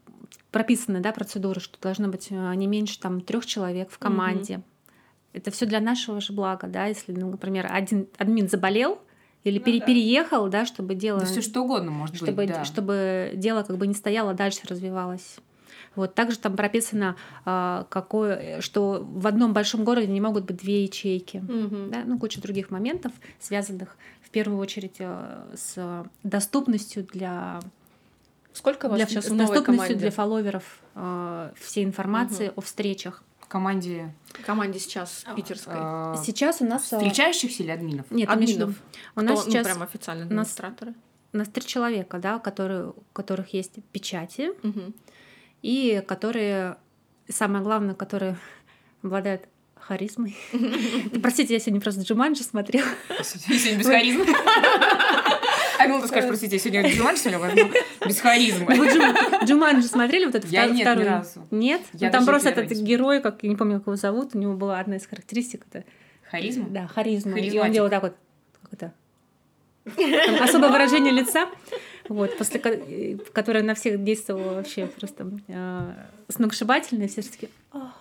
[SPEAKER 3] прописаны да, процедуры, что должно быть э, не меньше там, трех человек в команде. Это все для нашего же блага, да, если, ну, например, один админ заболел, или
[SPEAKER 4] Ну
[SPEAKER 3] пере-
[SPEAKER 4] да.
[SPEAKER 3] переехал, да, чтобы дело,
[SPEAKER 2] Да все что угодно может
[SPEAKER 3] чтобы,
[SPEAKER 2] быть, да.
[SPEAKER 3] чтобы дело как бы не стояло, а дальше развивалось. Вот также там прописано, а, какое, что в одном большом городе не могут быть две ячейки.
[SPEAKER 1] Мгм.
[SPEAKER 3] Да, ну, куча других моментов, связанных в первую очередь э, с доступностью для,
[SPEAKER 1] Сколько вас
[SPEAKER 3] для,
[SPEAKER 1] сейчас в новой
[SPEAKER 3] доступностью
[SPEAKER 1] команде?
[SPEAKER 3] для фолловеров э, всей информации о встречах.
[SPEAKER 2] Команде
[SPEAKER 1] команде сейчас
[SPEAKER 3] А,
[SPEAKER 1] питерской?
[SPEAKER 2] э,
[SPEAKER 3] Сейчас у нас... э,
[SPEAKER 2] встречающихся или админов?
[SPEAKER 3] Нет,
[SPEAKER 1] Админов.
[SPEAKER 3] у нас
[SPEAKER 1] Кто,
[SPEAKER 3] сейчас
[SPEAKER 1] ну, прям официально
[SPEAKER 3] у нас-
[SPEAKER 1] администраторы.
[SPEAKER 3] у нас три человека, да, которые, у которых есть печати, и которые, самое главное, которые <laughs> обладают харизмой. <laughs> Простите, я сегодня просто Джуманджи смотрела.
[SPEAKER 2] Сегодня без харизмы. А ну ты скажешь, простите, я сегодня Джуманджи смотрела, возьму без харизмы.
[SPEAKER 3] Джуманджи смотрели вот это
[SPEAKER 2] Я
[SPEAKER 3] втор-
[SPEAKER 2] нет, ни
[SPEAKER 3] вторую?
[SPEAKER 2] разу.
[SPEAKER 3] Нет?
[SPEAKER 2] Я
[SPEAKER 3] Ну, там просто этот
[SPEAKER 2] не
[SPEAKER 3] герой, как я не помню, как его зовут, у него была одна из характеристик. Это,
[SPEAKER 2] Харизма?
[SPEAKER 3] да, харизма. И он делал так вот, как это, там особое выражение лица, вот, после э, которое на всех действовало вообще просто э, сногсшибательно, и все «Ах».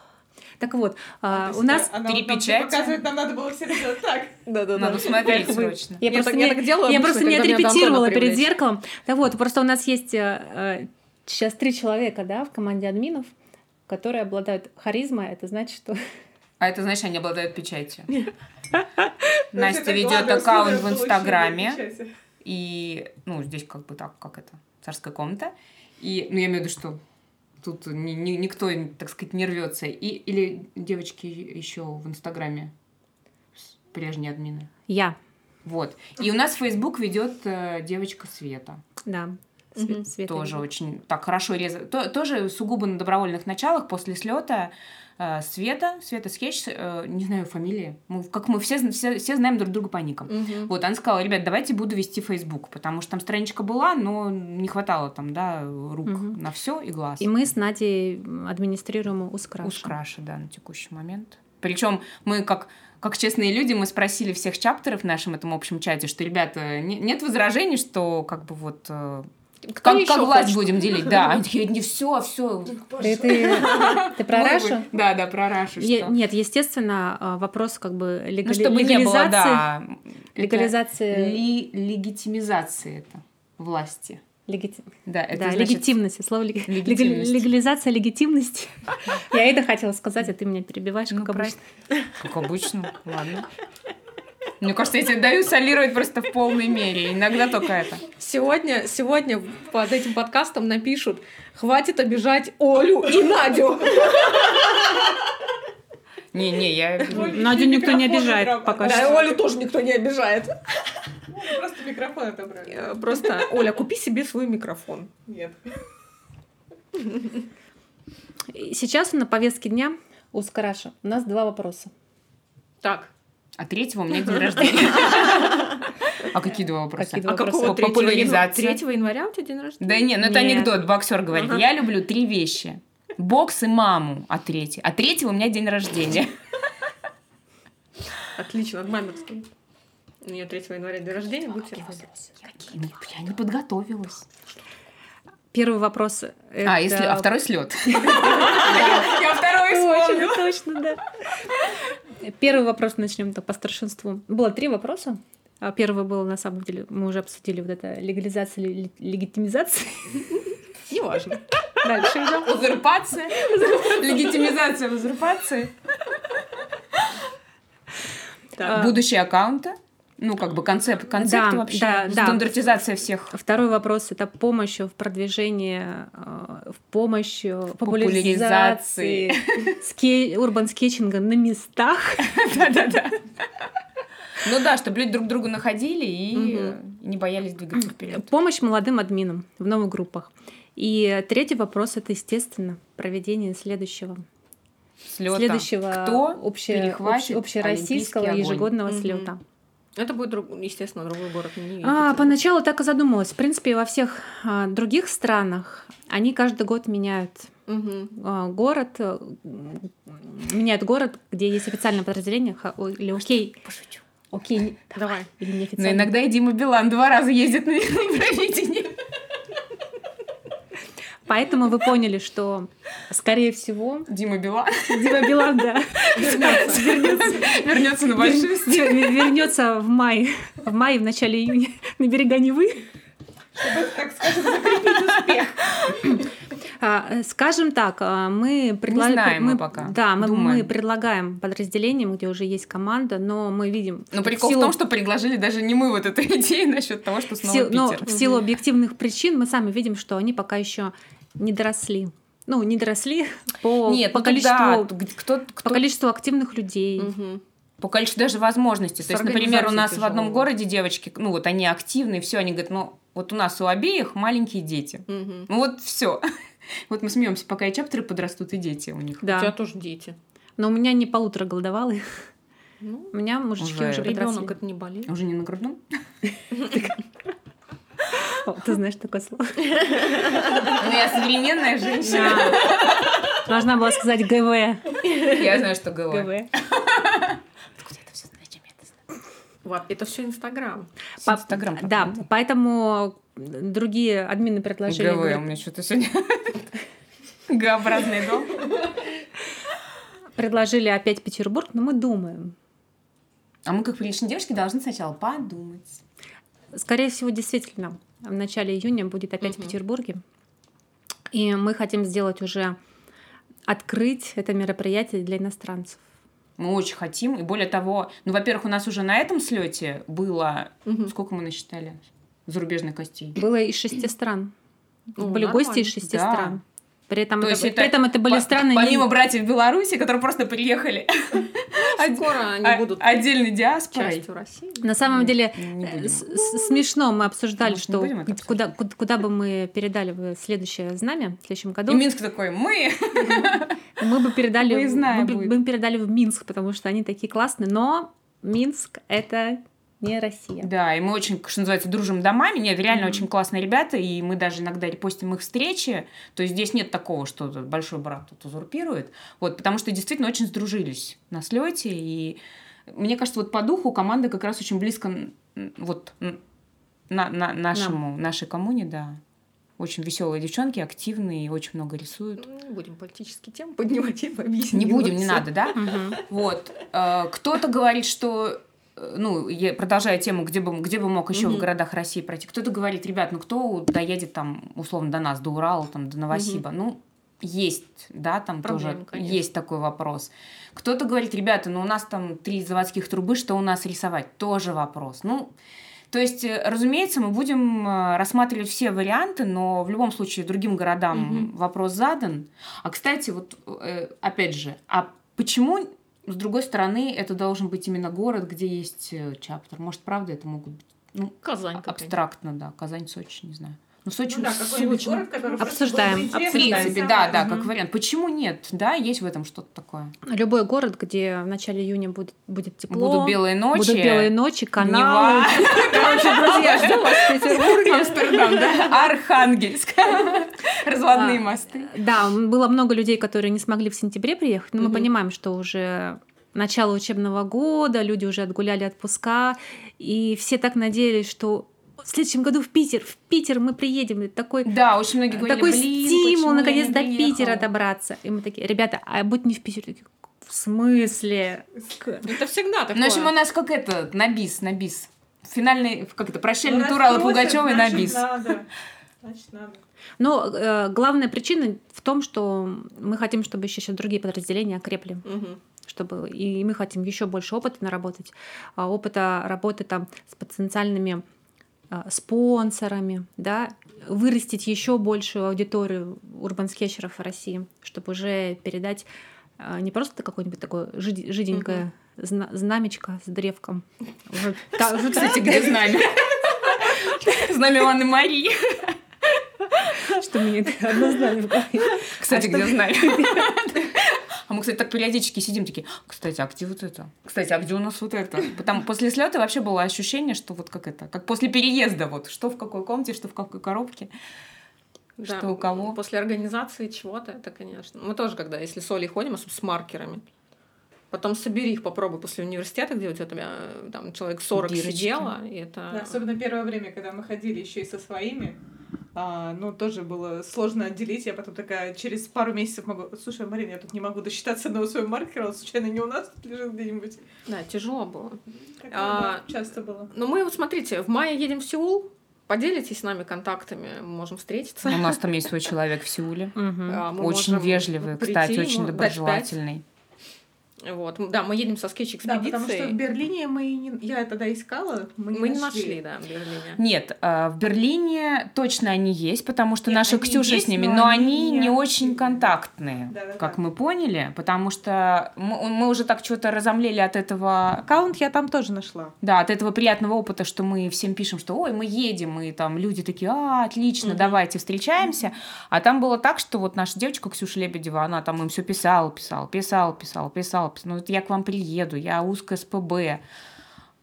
[SPEAKER 3] Так вот, а, у нас...
[SPEAKER 4] Она вот
[SPEAKER 2] перепечать.
[SPEAKER 4] показывает, нам надо было все делать так.
[SPEAKER 1] Да-да-да.
[SPEAKER 2] Надо смотреть срочно.
[SPEAKER 3] Я,
[SPEAKER 1] Я
[SPEAKER 3] просто
[SPEAKER 1] так-
[SPEAKER 3] не,
[SPEAKER 1] я так делаю
[SPEAKER 3] я
[SPEAKER 1] обычно,
[SPEAKER 3] просто не отрепетировала перед зеркалом. Да вот, просто у нас есть э, э, сейчас три человека, да, в команде админов, которые обладают харизмой. Это значит, что
[SPEAKER 2] А это, знаешь, они обладают печатью. <laughs>
[SPEAKER 4] Это
[SPEAKER 2] Настя ведет аккаунт в Инстаграме. И, ну, здесь как бы так, как это, царская комната. И, ну, я имею в виду, что тут ни- ни- никто, так сказать, не рвется. И, или девочки еще в Инстаграме прежние админы.
[SPEAKER 3] я,
[SPEAKER 2] Вот. И у нас Facebook ведет э, девочка Света.
[SPEAKER 3] да, Све-
[SPEAKER 1] Мгм.
[SPEAKER 3] Света
[SPEAKER 2] тоже очень так хорошо резает. То- тоже сугубо на добровольных началах после слета э, Света, Света Скетч, э, не знаю фамилии, мы, как мы все, все, все знаем друг друга по никам.
[SPEAKER 1] Мгм.
[SPEAKER 2] Вот, она сказала, ребят, давайте буду вести Facebook, потому что там страничка была, но не хватало там, да, рук
[SPEAKER 3] Мгм.
[SPEAKER 2] на все и глаз.
[SPEAKER 3] И мы с Надей администрируем Ускраш.
[SPEAKER 2] Ускраша, да, на текущий момент. Причем мы как как честные люди, мы спросили всех чаптеров в нашем этом общем чате, что, ребята, не- нет возражений, что как бы вот э,
[SPEAKER 1] Кто
[SPEAKER 2] как, как власть
[SPEAKER 1] хочет?
[SPEAKER 2] будем делить? <laughs> Да, они такие, не все, все.
[SPEAKER 3] Ты, <laughs> ты, ты про Рашу?
[SPEAKER 2] Да, да, про Рашу.
[SPEAKER 3] Е- Нет, естественно, а, вопрос как бы
[SPEAKER 2] Ну,
[SPEAKER 3] легали-
[SPEAKER 2] чтобы не было,
[SPEAKER 3] легализации.
[SPEAKER 2] да. это
[SPEAKER 3] легализации-
[SPEAKER 2] ли- легитимизации это власти.
[SPEAKER 3] легити-
[SPEAKER 2] Да, это
[SPEAKER 3] да,
[SPEAKER 2] значит-
[SPEAKER 3] легитимности. Слово лег-
[SPEAKER 2] Легитимность.
[SPEAKER 3] легализация легитимности. <laughs> Я это хотела сказать, а ты меня перебиваешь,
[SPEAKER 2] Ну,
[SPEAKER 3] как обычно.
[SPEAKER 2] Как обычно, ладно. Мне кажется, я тебе даю солировать просто в полной мере. Иногда только это.
[SPEAKER 1] Сегодня, сегодня под этим подкастом напишут «Хватит обижать Олю и Надю».
[SPEAKER 2] Не-не, я...
[SPEAKER 4] Оле
[SPEAKER 3] Надю никто не обижает пока
[SPEAKER 1] Да,
[SPEAKER 3] что.
[SPEAKER 1] и Олю тоже никто не обижает.
[SPEAKER 4] Просто микрофон отобрали.
[SPEAKER 1] Э, Просто, Оля, купи себе свой микрофон.
[SPEAKER 4] Нет.
[SPEAKER 3] Сейчас на повестке дня у Скараша у нас два вопроса.
[SPEAKER 1] Так,
[SPEAKER 2] А третьего у меня день рождения. <laughs> А какие два вопроса?
[SPEAKER 3] Какие два
[SPEAKER 1] а
[SPEAKER 3] вопроса?
[SPEAKER 1] какого 3 января?
[SPEAKER 2] Популяризация.
[SPEAKER 1] 3 января у тебя день рождения?
[SPEAKER 2] Да не, ну это
[SPEAKER 3] Нет.
[SPEAKER 2] анекдот. Боксер говорит,
[SPEAKER 1] Ага.
[SPEAKER 2] я люблю три вещи. Бокс и маму, а третий. А третьего у меня день рождения. <laughs>
[SPEAKER 1] Отлично, от мамы расскажи. У нее 3 января день рождения, будьте.
[SPEAKER 2] Какие? Я не подготовилась.
[SPEAKER 3] Первый вопрос.
[SPEAKER 2] А, если, а
[SPEAKER 3] это-
[SPEAKER 2] второй слет. <laughs> Я второй.
[SPEAKER 3] Точно, точно, да. Первый вопрос начнем так по старшинству. Было три вопроса. А Первый был, на самом деле, мы уже обсудили вот это легализация, ле- легитимизация.
[SPEAKER 1] Неважно.
[SPEAKER 3] Дальше идем.
[SPEAKER 2] Узурпация. Легитимизация узурпации.
[SPEAKER 3] А,
[SPEAKER 2] Будущие аккаунты. Ну, как бы концепт, концепт
[SPEAKER 3] Да,
[SPEAKER 2] вообще.
[SPEAKER 3] да, да.
[SPEAKER 2] Стандартизация всех.
[SPEAKER 3] Второй вопрос это помощь в продвижении, э, в помощь э,
[SPEAKER 2] Популяризации.
[SPEAKER 3] популяризации <laughs> ски- урбан скетчинга на местах. <laughs>
[SPEAKER 2] Да-да-да. Ну да, чтобы люди друг друга находили и не боялись двигаться вперед.
[SPEAKER 3] Помощь молодым админам в новых группах. И третий вопрос это, естественно, проведение следующего
[SPEAKER 2] Слета.
[SPEAKER 3] следующего
[SPEAKER 2] Кто
[SPEAKER 3] обще-
[SPEAKER 2] перехватит
[SPEAKER 3] общ- общероссийского ежегодного
[SPEAKER 1] Мгм.
[SPEAKER 3] слета.
[SPEAKER 1] Это будет, друг- естественно, другой город. не
[SPEAKER 3] А, поначалу так и задумалась. В принципе, во всех а, других странах они каждый год меняют
[SPEAKER 1] Мгм.
[SPEAKER 3] а, город, э, меняют город, где есть официальное подразделение, ха- о- или окей,
[SPEAKER 2] Пошучу.
[SPEAKER 3] окей, не-
[SPEAKER 1] Давай.
[SPEAKER 3] или
[SPEAKER 2] Но
[SPEAKER 3] неофициально.
[SPEAKER 2] иногда и Дима Билан два раза ездит на <laughs> Евровидение.
[SPEAKER 3] Поэтому вы поняли, что, скорее всего,
[SPEAKER 2] Дима Билан
[SPEAKER 3] Дима Билан, да,
[SPEAKER 2] вернется на большую
[SPEAKER 3] вернется в мае, в мае, в начале июня на берега Невы.
[SPEAKER 4] Чтобы, так скажем, закрепить успех.
[SPEAKER 3] А, Скажем так, а, мы предлагаем...
[SPEAKER 2] мы пока,
[SPEAKER 3] Да, мы,
[SPEAKER 2] думаем.
[SPEAKER 3] мы предлагаем подразделениям, где уже есть команда, но мы видим...
[SPEAKER 2] Но
[SPEAKER 3] в
[SPEAKER 2] прикол в
[SPEAKER 3] силу-
[SPEAKER 2] том, что предложили даже не мы вот эту <laughs> идею насчет того, что
[SPEAKER 3] в
[SPEAKER 2] снова
[SPEAKER 3] но
[SPEAKER 2] Питер.
[SPEAKER 3] в силу объективных причин мы сами видим, что они пока еще не доросли. Ну, не доросли <laughs> по,
[SPEAKER 2] Нет,
[SPEAKER 3] по,
[SPEAKER 2] ну
[SPEAKER 3] количеству,
[SPEAKER 2] да, г- кто,
[SPEAKER 3] по
[SPEAKER 2] кто,
[SPEAKER 3] количеству активных людей.
[SPEAKER 1] Мгм.
[SPEAKER 2] по количеству даже возможностей. То есть, например, у нас в
[SPEAKER 1] организацией
[SPEAKER 2] одном
[SPEAKER 1] тяжело.
[SPEAKER 2] городе девочки, ну вот они активные, все, они говорят, ну вот у нас у обеих маленькие дети.
[SPEAKER 1] Мгм.
[SPEAKER 2] Ну вот все. <laughs> Вот мы смеемся, пока и чаптеры подрастут, и дети у них.
[SPEAKER 1] У тебя
[SPEAKER 3] Да.
[SPEAKER 1] тоже дети.
[SPEAKER 3] Но у меня не полутора голодовалые.
[SPEAKER 1] Ну,
[SPEAKER 3] У меня мужички
[SPEAKER 2] Уже
[SPEAKER 3] уже, подросли.
[SPEAKER 1] ребенок это не болеет.
[SPEAKER 2] Уже не на грудном? <laughs>
[SPEAKER 3] Ты знаешь такое слово.
[SPEAKER 2] Ну я современная женщина.
[SPEAKER 3] Должна была сказать ГВ.
[SPEAKER 2] Я знаю, что ГВ.
[SPEAKER 3] ГВ.
[SPEAKER 2] Откуда это все знаешь? Чем я это знаю?
[SPEAKER 1] Вот, это все Инстаграм.
[SPEAKER 2] Инстаграм
[SPEAKER 3] Да, поэтому другие админы предложили.
[SPEAKER 2] ГВ,
[SPEAKER 3] говорят,
[SPEAKER 2] у меня что-то сегодня Г-образный дом.
[SPEAKER 3] предложили опять Петербург, но мы думаем.
[SPEAKER 2] А мы, как приличные девушки, должны сначала подумать.
[SPEAKER 3] Скорее всего, действительно, в начале июня будет опять в
[SPEAKER 1] Мгм.
[SPEAKER 3] Петербурге. И мы хотим сделать уже открыть это мероприятие для иностранцев.
[SPEAKER 2] Мы очень хотим. И более того, ну, во-первых, у нас уже на этом слете было...
[SPEAKER 1] Мгм.
[SPEAKER 2] Сколько мы насчитали зарубежных гостей?
[SPEAKER 3] Было из шести стран.
[SPEAKER 1] Ну,
[SPEAKER 3] были гости из
[SPEAKER 1] нормально.
[SPEAKER 3] шести
[SPEAKER 2] Да.
[SPEAKER 3] стран. При этом,
[SPEAKER 2] То
[SPEAKER 3] это,
[SPEAKER 2] есть
[SPEAKER 3] при
[SPEAKER 2] это
[SPEAKER 3] этом это были
[SPEAKER 2] По-
[SPEAKER 3] страны... не-
[SPEAKER 2] Помимо братьев в Беларуси, которые просто приехали
[SPEAKER 1] Скоро они
[SPEAKER 2] а-
[SPEAKER 1] будут
[SPEAKER 2] отдельной диаспорой.
[SPEAKER 1] России.
[SPEAKER 3] На самом деле
[SPEAKER 2] Не
[SPEAKER 3] э, смешно мы обсуждали,
[SPEAKER 2] не
[SPEAKER 3] что
[SPEAKER 2] это
[SPEAKER 3] куда, куда, бы мы передали в следующее знамя в следующем году.
[SPEAKER 2] И Минск такой, мы... <laughs>
[SPEAKER 3] Мы бы передали, мы
[SPEAKER 2] будет.
[SPEAKER 3] мы бы передали в Минск, потому что они такие классные. Но Минск это не Россия.
[SPEAKER 2] Да, и мы очень, что называется, дружим домами. Нет, реально
[SPEAKER 3] Мгм.
[SPEAKER 2] очень классные ребята, и мы даже иногда репостим их встречи. То есть здесь нет такого, что большой брат тут узурпирует. Вот, потому что действительно очень сдружились на слете. И мне кажется, вот по духу команда как раз очень близко вот на, на нашему, нашей коммуне, да. Очень веселые девчонки, активные, очень много рисуют.
[SPEAKER 1] Ну, Не будем политические темы поднимать и объяснить.
[SPEAKER 2] Не будем, не надо, да? Вот. Э, Кто-то говорит, что ну, я продолжая тему, где бы, где бы мог еще в
[SPEAKER 1] Мгм.
[SPEAKER 2] городах России пройти. Кто-то говорит, ребят, ну кто доедет там, условно, до нас, до Урала, там, до Новосиба? Ну, есть, да, там
[SPEAKER 1] Проблема,
[SPEAKER 2] тоже
[SPEAKER 1] конечно.
[SPEAKER 2] есть такой вопрос. Кто-то говорит, ребята, ну у нас там три заводских трубы, что у нас рисовать? Тоже вопрос. Ну, то есть, э, разумеется, мы будем э, рассматривать все варианты, но в любом случае другим городам
[SPEAKER 1] Мгм.
[SPEAKER 2] вопрос задан. А, кстати, вот э, опять же, а почему, с другой стороны, это должен быть именно город, где есть э, чаптер? Может, правда, это могут быть, ну,
[SPEAKER 1] Казань
[SPEAKER 2] абстрактно, да, Казань, Сочи, не знаю. Ну, Сочи,
[SPEAKER 4] Ну да,
[SPEAKER 2] Сочи,
[SPEAKER 4] город, который
[SPEAKER 3] Обсуждаем.
[SPEAKER 2] в принципе,
[SPEAKER 4] да,
[SPEAKER 2] да, как вариант. Почему нет? Да, есть в этом что-то такое.
[SPEAKER 3] Любой город, где в начале июня будет, будет тепло.
[SPEAKER 2] Будут белые ночи.
[SPEAKER 3] Будут белые ночи, каналы. <laughs>
[SPEAKER 1] Короче, друзья, ждем вас в <laughs> Петербурге.
[SPEAKER 2] Амстердам, да, Архангельск, <laughs> разводные
[SPEAKER 3] А,
[SPEAKER 2] мосты.
[SPEAKER 3] Да, было много людей, которые не смогли в сентябре приехать, но мы понимаем, что уже начало учебного года, люди уже отгуляли отпуска, и все так надеялись, что в следующем году в Питер, в Питер мы приедем. И такой
[SPEAKER 2] Да, очень многие говорили,
[SPEAKER 3] такой
[SPEAKER 2] «Блин,
[SPEAKER 3] стимул наконец
[SPEAKER 2] не
[SPEAKER 3] до
[SPEAKER 2] приехала?»
[SPEAKER 3] Питера добраться. И мы такие, ребята, а будь не в Питере. Такие, В смысле?
[SPEAKER 1] Это всегда такое.
[SPEAKER 2] Ну, в общем, у нас как это, на бис, на бис. Финальный, как это,
[SPEAKER 4] Ну,
[SPEAKER 2] прощальный
[SPEAKER 4] раз
[SPEAKER 2] тур Аллы Пугачевой на бис.
[SPEAKER 4] Надо. Значит, надо.
[SPEAKER 3] Но э, главная причина в том, что мы хотим, чтобы еще сейчас другие подразделения окрепли.
[SPEAKER 1] Мгм.
[SPEAKER 3] чтобы и мы хотим еще больше опыта наработать, а, опыта работы там с потенциальными спонсорами, да, вырастить еще большую аудиторию урбан-скетчеров в России, чтобы уже передать а, не просто какое-нибудь такое жид- жиденькое зна- знамечко с древком. Уже <laughs> та- уже
[SPEAKER 2] Кстати, где знамя? <laughs> Знамя Анны Марии.
[SPEAKER 3] что мне одно знамя в голове.
[SPEAKER 2] Кстати,
[SPEAKER 3] А
[SPEAKER 2] где знамя? А мы, кстати, так периодически сидим такие, кстати, а где вот это? Кстати, а где у нас вот это? Потому после слета вообще было ощущение, что вот как это, как после переезда, вот что в какой комнате, что в какой коробке.
[SPEAKER 1] Да,
[SPEAKER 2] Что у кого?
[SPEAKER 1] После организации чего-то, это, конечно. Мы тоже, когда, если с Олей ходим, особенно с маркерами, потом собери их, попробуй после университета, где у тебя э, там человек 40
[SPEAKER 2] Дырочки.
[SPEAKER 1] сидело, и это...
[SPEAKER 4] Да, особенно первое время, когда мы ходили еще и со своими. А, ну, тоже было сложно отделить. Я потом такая через пару месяцев могу... Слушай, Марина, я тут не могу досчитаться одного своего маркера, он случайно не у нас тут лежит где-нибудь.
[SPEAKER 1] Да, тяжело было.
[SPEAKER 4] Как
[SPEAKER 1] А,
[SPEAKER 4] часто было.
[SPEAKER 1] Но мы вот смотрите, в мае едем в Сеул, поделитесь с нами контактами, мы можем встретиться.
[SPEAKER 2] У нас там есть свой человек в Сеуле.
[SPEAKER 1] А,
[SPEAKER 2] очень
[SPEAKER 1] можем
[SPEAKER 2] вежливый, кстати, очень доброжелательный.
[SPEAKER 1] Вот, да, мы едем со скетч
[SPEAKER 4] Да, потому что в. Берлине мы не... Я тогда искала, мы не
[SPEAKER 1] мы не
[SPEAKER 4] нашли.
[SPEAKER 1] нашли, да, в Берлине.
[SPEAKER 2] Нет, э, в Берлине точно они есть, потому что
[SPEAKER 4] Нет,
[SPEAKER 2] наша Ксюша
[SPEAKER 4] есть,
[SPEAKER 2] с ними,
[SPEAKER 4] но
[SPEAKER 2] но
[SPEAKER 4] они
[SPEAKER 2] они
[SPEAKER 4] не
[SPEAKER 2] не очень контактные,
[SPEAKER 4] Да-да-да.
[SPEAKER 2] как мы поняли, потому что мы, мы уже так что-то разомлели от этого,
[SPEAKER 4] Аккаунт я там тоже нашла.
[SPEAKER 2] да, от этого приятного опыта, что мы всем пишем, что ой, мы едем, и там люди такие, а, отлично,
[SPEAKER 1] Мгм.
[SPEAKER 2] давайте встречаемся, а там было так, что вот наша девочка Ксюша Лебедева, она там им все писала, писала, писала, писала, писала, писала, ну вот я к вам приеду, я узкая СПБ,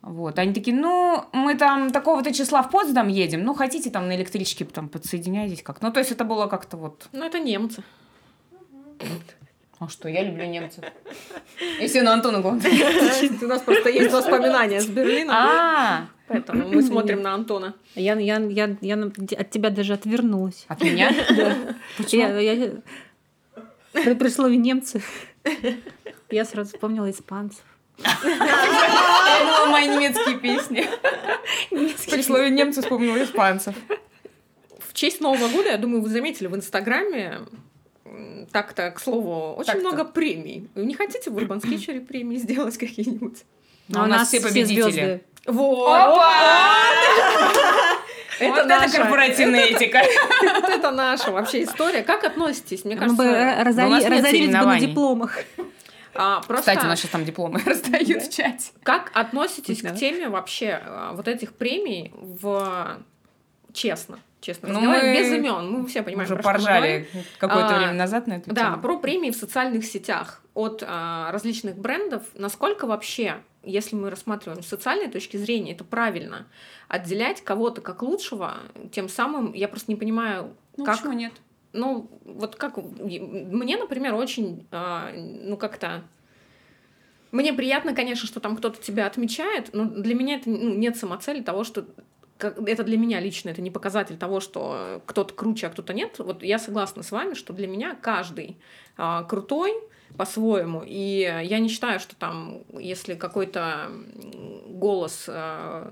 [SPEAKER 2] вот. Они такие, ну, мы там такого-то числа в Потсдам едем, ну, хотите там на электричке там подсоединяйтесь как Ну, то есть это было как-то вот...
[SPEAKER 1] Ну, это немцы.
[SPEAKER 2] А что, я люблю немцев. Если на Антона. <laughs>
[SPEAKER 1] У нас просто есть воспоминания с Берлина,
[SPEAKER 2] А,
[SPEAKER 1] поэтому мы смотрим на Антона.
[SPEAKER 3] Я, я, я, я от тебя даже отвернулась.
[SPEAKER 2] от меня? Почему?
[SPEAKER 3] Я, я- при, при слове немцы я сразу вспомнила испанцев.
[SPEAKER 2] Я мои немецкие песни. При слове немцы вспомнила испанцев.
[SPEAKER 1] В честь Нового года, я думаю, вы заметили в Инстаграме, так-то, к слову, очень
[SPEAKER 2] Так-то.
[SPEAKER 1] много премий. Вы не хотите в Urban Sketcher премии сделать какие-нибудь?
[SPEAKER 2] А у нас все победители.
[SPEAKER 1] Вот!
[SPEAKER 2] Это
[SPEAKER 1] Это
[SPEAKER 2] вот это
[SPEAKER 1] наша.
[SPEAKER 2] корпоративная этика.
[SPEAKER 1] Вот <laughs> это наша вообще история. Как относитесь? Мне
[SPEAKER 3] Мы
[SPEAKER 1] кажется,
[SPEAKER 3] бы
[SPEAKER 2] нас нет
[SPEAKER 3] разорились бы на дипломах.
[SPEAKER 1] А, просто
[SPEAKER 2] Кстати, у нас сейчас там дипломы <laughs> раздают в чате.
[SPEAKER 1] как относитесь
[SPEAKER 3] Да.
[SPEAKER 1] к теме вообще э, вот этих премий в честно? Честно
[SPEAKER 2] Ну, мы
[SPEAKER 1] без имен. Мы все понимаем,
[SPEAKER 2] Уже поржали какое-то
[SPEAKER 1] А,
[SPEAKER 2] время назад на эту
[SPEAKER 1] Да,
[SPEAKER 2] тему.
[SPEAKER 1] про премии в социальных сетях от а, различных брендов. Насколько вообще, если мы рассматриваем с социальной точки зрения, это правильно отделять кого-то как лучшего, тем самым я просто не понимаю,
[SPEAKER 2] Ну,
[SPEAKER 1] как
[SPEAKER 2] почему нет?
[SPEAKER 1] Ну, вот как... Мне, например, очень, а, ну, как-то... Мне приятно, конечно, что там кто-то тебя отмечает, но для меня это ну, нет самоцели того, что это для меня лично, это не показатель того, что кто-то круче, а кто-то нет. Вот я согласна с вами, что для меня каждый а, крутой по-своему. И я не считаю, что там, если какой-то голос а,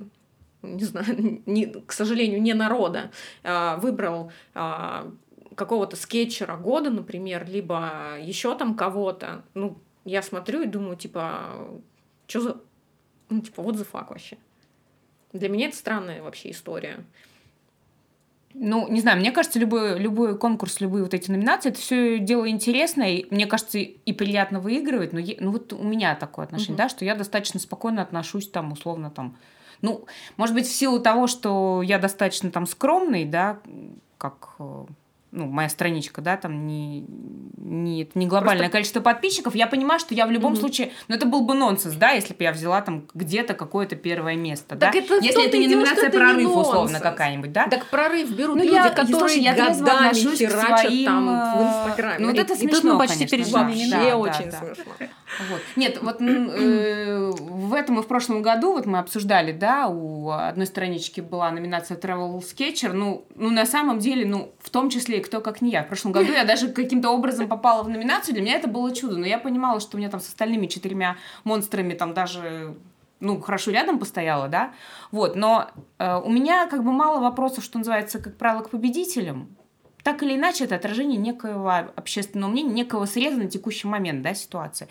[SPEAKER 1] не знаю, <laughs> не, к сожалению, не народа, а, выбрал а, какого-то скетчера года, например, либо еще там кого-то, ну, я смотрю и думаю, типа, что за... Ну, типа, вот the fuck вообще. Для меня это странная вообще история.
[SPEAKER 2] Ну, не знаю, мне кажется, любой, любой конкурс, любые вот эти номинации, это все дело интересное, и мне кажется, и приятно выигрывать, но е- ну вот у меня такое отношение,
[SPEAKER 1] Мгм.
[SPEAKER 2] да, что я достаточно спокойно отношусь там, условно, там, ну, может быть, в силу того, что я достаточно там скромный, да, как э, ну, моя страничка, да, там не, не, это не глобальное
[SPEAKER 1] Просто-
[SPEAKER 2] количество подписчиков, я понимаю, что я в любом
[SPEAKER 1] Мгм.
[SPEAKER 2] случае, ну, это был бы нонсенс, да, если бы я взяла там где-то какое-то первое место, да,
[SPEAKER 1] Так это в
[SPEAKER 2] если это не
[SPEAKER 1] дело,
[SPEAKER 2] номинация
[SPEAKER 1] это не
[SPEAKER 2] прорыв, условно,
[SPEAKER 1] нонсенс.
[SPEAKER 2] какая-нибудь, да,
[SPEAKER 1] Так прорыв берут
[SPEAKER 2] ну,
[SPEAKER 1] люди,
[SPEAKER 2] я,
[SPEAKER 1] которые
[SPEAKER 2] слушай, я
[SPEAKER 1] годами херачат
[SPEAKER 2] своим,
[SPEAKER 1] там в
[SPEAKER 2] э,
[SPEAKER 1] Инстаграме.
[SPEAKER 2] ну, вот это
[SPEAKER 3] И тут
[SPEAKER 2] смешно,
[SPEAKER 3] мы почти
[SPEAKER 2] конечно,
[SPEAKER 3] перешли
[SPEAKER 2] да,
[SPEAKER 1] Вообще
[SPEAKER 2] да,
[SPEAKER 1] очень
[SPEAKER 2] да, да.
[SPEAKER 1] смешно.
[SPEAKER 2] Вот. Нет, вот э, в этом и в прошлом году вот мы обсуждали, да, у одной странички была номинация Travel Sketcher, ну, ну, на самом деле, ну, в том числе кто как не я. В прошлом году я даже каким-то образом попала в номинацию, для меня это было чудо, но я понимала, что у меня там с остальными четырьмя монстрами там даже ну, хорошо рядом постояла, да, вот, но э, у меня как бы мало вопросов, что называется, как правило, к победителям, так или иначе, это отражение некоего общественного мнения, некого среза на текущий момент, да, ситуации.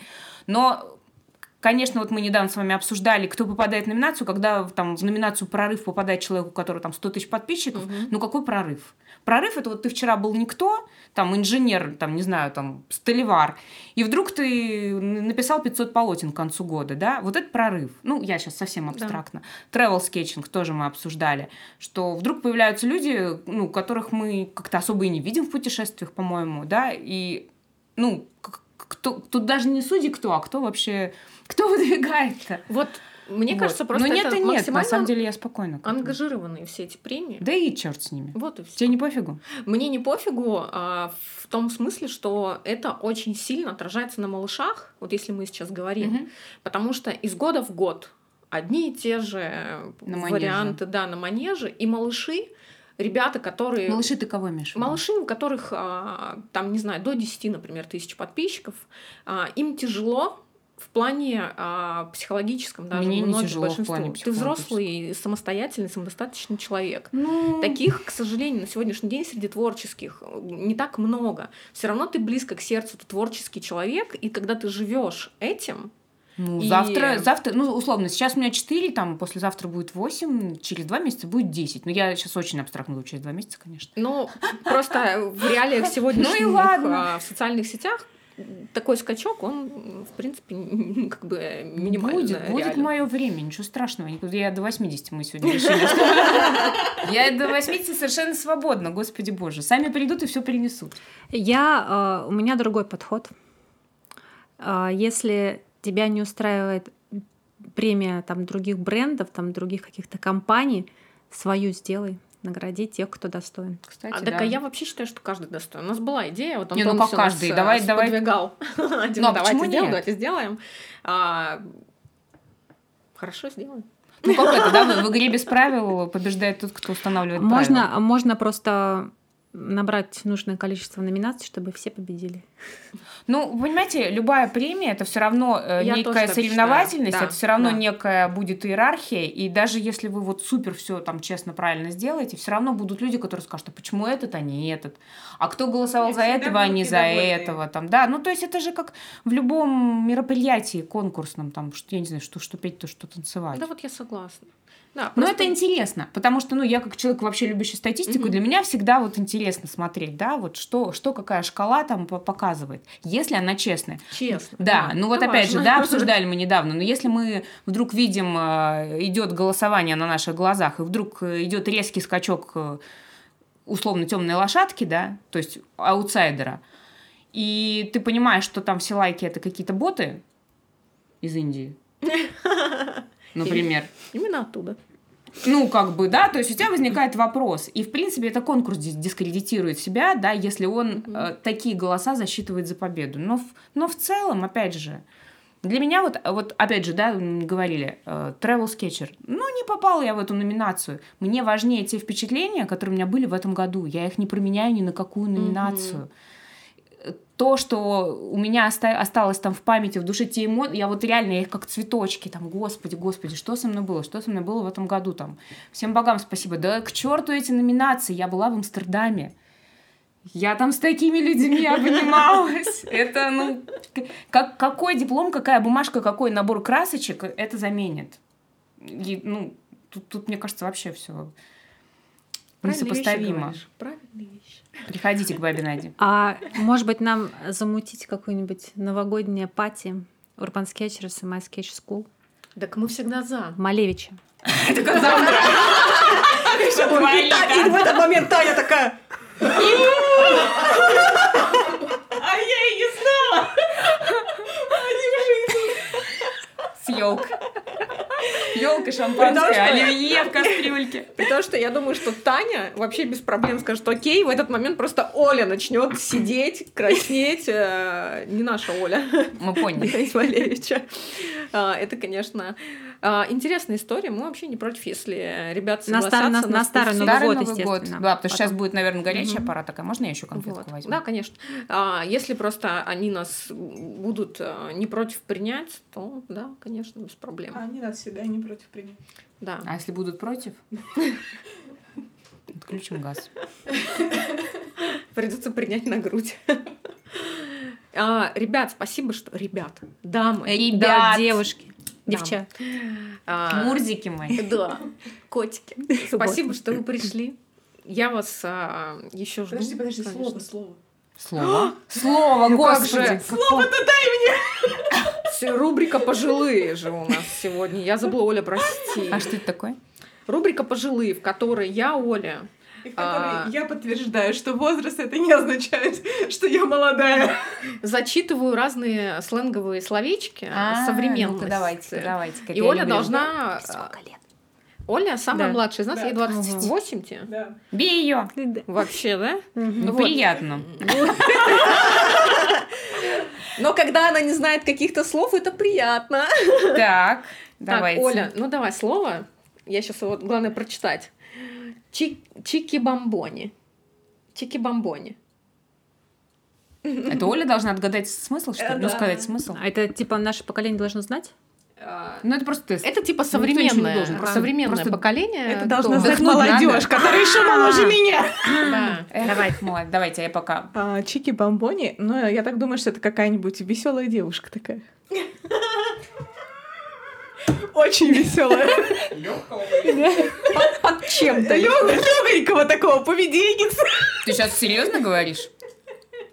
[SPEAKER 2] Но, конечно, вот мы недавно с вами обсуждали, кто попадает в номинацию, когда там в номинацию «Прорыв» попадает человек, у которого там 100 тысяч подписчиков,
[SPEAKER 1] Мгм.
[SPEAKER 2] ну какой прорыв? Прорыв это вот ты вчера был никто, там инженер, там не знаю, там столевар, и вдруг ты написал 500 полотен к концу года, да? Вот это прорыв. Ну, я сейчас совсем
[SPEAKER 1] Да.
[SPEAKER 2] абстрактно. Travel скетчинг тоже мы обсуждали, что вдруг появляются люди, ну, которых мы как-то особо и не видим в путешествиях, по-моему, да, и, ну, кто, тут даже не судьи кто, а кто вообще, кто <laughs> выдвигает-то?
[SPEAKER 1] Вот мне
[SPEAKER 2] Вот.
[SPEAKER 1] кажется, просто
[SPEAKER 2] Но нет
[SPEAKER 1] это
[SPEAKER 2] и нет, на
[SPEAKER 1] максимально
[SPEAKER 2] самом деле я спокойно.
[SPEAKER 1] ангажированные все эти премии.
[SPEAKER 2] Да и черт с ними.
[SPEAKER 1] Вот и все.
[SPEAKER 2] Тебе не пофигу?
[SPEAKER 1] Мне не пофигу а, в том смысле, что это очень сильно отражается на малышах, вот если мы сейчас говорим,
[SPEAKER 2] Мгм.
[SPEAKER 1] потому что из года в год одни и те же
[SPEAKER 2] На манеже.
[SPEAKER 1] варианты, да, на манеже, и малыши ребята, которые...
[SPEAKER 2] Малыши ты кого имеешь?
[SPEAKER 1] Малыши, у которых, а, там, не знаю, до 10, например, тысяч подписчиков, а, им тяжело в плане а, психологическом даже
[SPEAKER 2] Мне не
[SPEAKER 1] многим
[SPEAKER 2] тяжело в
[SPEAKER 1] большинству.
[SPEAKER 2] плане
[SPEAKER 1] Ты взрослый, самостоятельный, самодостаточный человек.
[SPEAKER 2] Ну,
[SPEAKER 1] Таких, к сожалению, на сегодняшний день среди творческих э, не так много. Все равно ты близко к сердцу, ты творческий человек, и когда ты живешь этим,
[SPEAKER 2] ну,
[SPEAKER 1] и-
[SPEAKER 2] завтра, завтра, ну, условно, сейчас у меня 4, там, послезавтра будет 8, через 2 месяца будет 10. Ну, я сейчас очень абстрактно говорю, через 2 месяца, конечно.
[SPEAKER 1] Ну, просто в реалиях сегодняшних <laughs>
[SPEAKER 2] Ну и ладно.
[SPEAKER 1] а, в социальных сетях такой скачок, он, в принципе, как бы минимальный.
[SPEAKER 2] Будет, будет
[SPEAKER 1] реально.
[SPEAKER 2] мое время, ничего страшного. Я до 80 мы сегодня решили. <laughs> Я до 80 совершенно свободна, господи боже. Сами придут и все принесут.
[SPEAKER 3] Я, э, у меня другой подход. Э, Если тебя не устраивает премия там других брендов, там других каких-то компаний, свою сделай, награди тех, кто достоин.
[SPEAKER 2] Кстати,
[SPEAKER 1] А, так
[SPEAKER 2] да.
[SPEAKER 1] а я вообще считаю, что каждый достоин. У нас была идея, вот
[SPEAKER 2] Не, ну как
[SPEAKER 1] нас,
[SPEAKER 2] каждый.
[SPEAKER 1] э,
[SPEAKER 2] Давай-. <laughs>
[SPEAKER 1] Дима,
[SPEAKER 2] Ну, а
[SPEAKER 1] давайте сделаем, давайте сделаем. А, Хорошо, сделаем.
[SPEAKER 2] Ну, как это, да, в в игре без правил побеждает тот, кто устанавливает правила.
[SPEAKER 3] Можно, можно просто набрать нужное количество номинаций, чтобы все победили. <laughs>
[SPEAKER 2] Ну, вы понимаете, любая премия это все равно э,
[SPEAKER 1] Я
[SPEAKER 2] некая соревновательность,
[SPEAKER 1] считаю. Да,
[SPEAKER 2] это все равно
[SPEAKER 1] да.
[SPEAKER 2] некая будет иерархия, и даже если вы вот супер все там честно, правильно сделаете, все равно будут люди, которые скажут, а почему этот, а не этот, а кто голосовал
[SPEAKER 4] И
[SPEAKER 2] за этого, а не за
[SPEAKER 4] недовольные.
[SPEAKER 2] этого, там, да, ну то есть это же как в любом мероприятии конкурсном, там, что, я не знаю, что, что петь, то что танцевать.
[SPEAKER 1] Да, вот я согласна. Да,
[SPEAKER 2] Но
[SPEAKER 1] просто-
[SPEAKER 2] это интересно, потому что, ну, я как человек вообще любящий статистику,
[SPEAKER 1] Мгм.
[SPEAKER 2] для меня всегда вот интересно смотреть, да, вот что, что какая шкала там по- показывает, если она честная.
[SPEAKER 1] Честно.
[SPEAKER 2] Да, ну вот
[SPEAKER 1] это
[SPEAKER 2] опять же,
[SPEAKER 1] важно.
[SPEAKER 2] да, обсуждали мы недавно, но если мы вдруг видим, э, идет голосование на наших глазах, и вдруг э, идет резкий скачок э, условно темной лошадки, да, то есть аутсайдера, и ты понимаешь, что там все лайки это какие-то боты из Индии, <laughs> например.
[SPEAKER 1] Именно оттуда.
[SPEAKER 2] Ну, как бы, да, то есть у тебя возникает вопрос. И, в принципе, это конкурс дис- дискредитирует себя, да, если он э, такие голоса засчитывает за победу. Но, в- но в целом, опять же, для меня вот, вот опять же, да, говорили, э, Travel Sketcher, ну, не попала я в эту номинацию. Мне важнее те впечатления, которые у меня были в этом году. Я их не променяю ни на какую номинацию. Э, То, что у меня оста- осталось там в памяти, в душе, те эмоции, я вот реально, я их как цветочки, там, господи, господи, что со мной было, что со мной было в этом году, там. Всем богам спасибо. Да к черту эти номинации, я была в Амстердаме. Я там с такими людьми <laughs> обнималась. Это, ну, как, какой диплом, какая бумажка, какой набор красочек это заменит. И, ну, тут, тут, мне кажется, вообще все
[SPEAKER 1] Вещи
[SPEAKER 2] несопоставимо.
[SPEAKER 1] говоришь. Правильные вещи.
[SPEAKER 2] Приходите к бабе Наде.
[SPEAKER 3] А может быть нам замутить какую-нибудь новогоднее пати Urban Sketchers и My Sketch School
[SPEAKER 1] Так мы всегда за.
[SPEAKER 3] в Малевиче? <laughs>
[SPEAKER 2] Только завтра. <laughs>
[SPEAKER 1] И в этот момент Таня такая... <laughs>
[SPEAKER 4] А я и не знала!
[SPEAKER 2] С елкой. Елка шампанское,
[SPEAKER 1] Потому что-
[SPEAKER 2] оливье в кастрюльке.
[SPEAKER 1] При том, что я думаю, что Таня вообще без проблем скажет окей, в этот момент просто Оля начнет сидеть, краснеть. э, Не наша Оля,
[SPEAKER 2] Мы поняли.
[SPEAKER 1] А, Это, конечно, интересная история. Мы вообще не против, если ребята
[SPEAKER 3] На стар-
[SPEAKER 1] согласятся.
[SPEAKER 3] на- на старый. Новый
[SPEAKER 2] Старый
[SPEAKER 3] год,
[SPEAKER 2] Новый год.
[SPEAKER 3] естественно.
[SPEAKER 2] Да, потому что сейчас будет, наверное, горячая
[SPEAKER 3] Мгм.
[SPEAKER 2] пора такая. Можно я еще конфетку
[SPEAKER 1] Вот.
[SPEAKER 2] возьму?
[SPEAKER 1] Да, конечно. А, Если просто они нас будут а, не против принять, то да, конечно, без проблем.
[SPEAKER 4] А они нас всегда не против принять.
[SPEAKER 1] Да.
[SPEAKER 2] А если будут против? Отключим газ.
[SPEAKER 1] Придется принять на грудь. А, Ребят, спасибо, что... Ребят, дамы.
[SPEAKER 3] Да,
[SPEAKER 2] Ребят,
[SPEAKER 3] девушки,
[SPEAKER 1] Да.
[SPEAKER 3] девчата.
[SPEAKER 1] а,
[SPEAKER 2] мурзики мои.
[SPEAKER 1] Да, котики. Спасибо, что вы пришли. Я вас еще жду.
[SPEAKER 4] Подожди, подожди,
[SPEAKER 1] конечно.
[SPEAKER 4] слово, слово.
[SPEAKER 2] Слово. Слово,
[SPEAKER 1] Ну
[SPEAKER 2] господи.
[SPEAKER 1] же? С- Рубрика «Пожилые» же у нас сегодня. Я забыла, Оля, прости.
[SPEAKER 2] А что это такое?
[SPEAKER 1] Рубрика «Пожилые», в которой я, Оля,
[SPEAKER 4] И в которой
[SPEAKER 1] А.
[SPEAKER 4] я подтверждаю, что возраст это не означает, что я молодая.
[SPEAKER 1] зачитываю разные сленговые словечки
[SPEAKER 2] А,
[SPEAKER 1] современности.
[SPEAKER 2] ну-ка, давайте, давайте.
[SPEAKER 1] И Оля должна...
[SPEAKER 3] Сколько лет?
[SPEAKER 1] Оля самая
[SPEAKER 3] Да.
[SPEAKER 1] младшая из нас,
[SPEAKER 4] Да.
[SPEAKER 1] ей 28 тебе.
[SPEAKER 4] Да.
[SPEAKER 2] Бей ее.
[SPEAKER 1] Вообще, да? Вот.
[SPEAKER 2] Неприятно. <laughs>
[SPEAKER 1] Но когда она не знает каких-то слов, это приятно.
[SPEAKER 2] Так, давайте.
[SPEAKER 1] Так, Оля, ну давай слово. Я сейчас его, главное, прочитать. Чи- Чики-бомбони. Чики-бомбони.
[SPEAKER 2] Это Оля должна отгадать смысл, что ли? Ну,
[SPEAKER 1] Да.
[SPEAKER 2] сказать смысл.
[SPEAKER 3] А это типа наше поколение должно знать?
[SPEAKER 2] Ну, это просто тест.
[SPEAKER 1] Это типа современное,
[SPEAKER 2] должен, правда.
[SPEAKER 1] современное
[SPEAKER 2] Просто
[SPEAKER 1] поколение.
[SPEAKER 4] Это должна знать молодежь,
[SPEAKER 2] надо.
[SPEAKER 4] которая еще моложе меня.
[SPEAKER 2] Давай, молодец, давайте, я пока.
[SPEAKER 4] А, Чики Бомбони, ну, я так думаю, что это какая-нибудь веселая девушка такая. <laughs> Очень веселая.
[SPEAKER 1] Под чем-то.
[SPEAKER 4] Легонького такого поведенница.
[SPEAKER 2] Ты сейчас серьезно говоришь?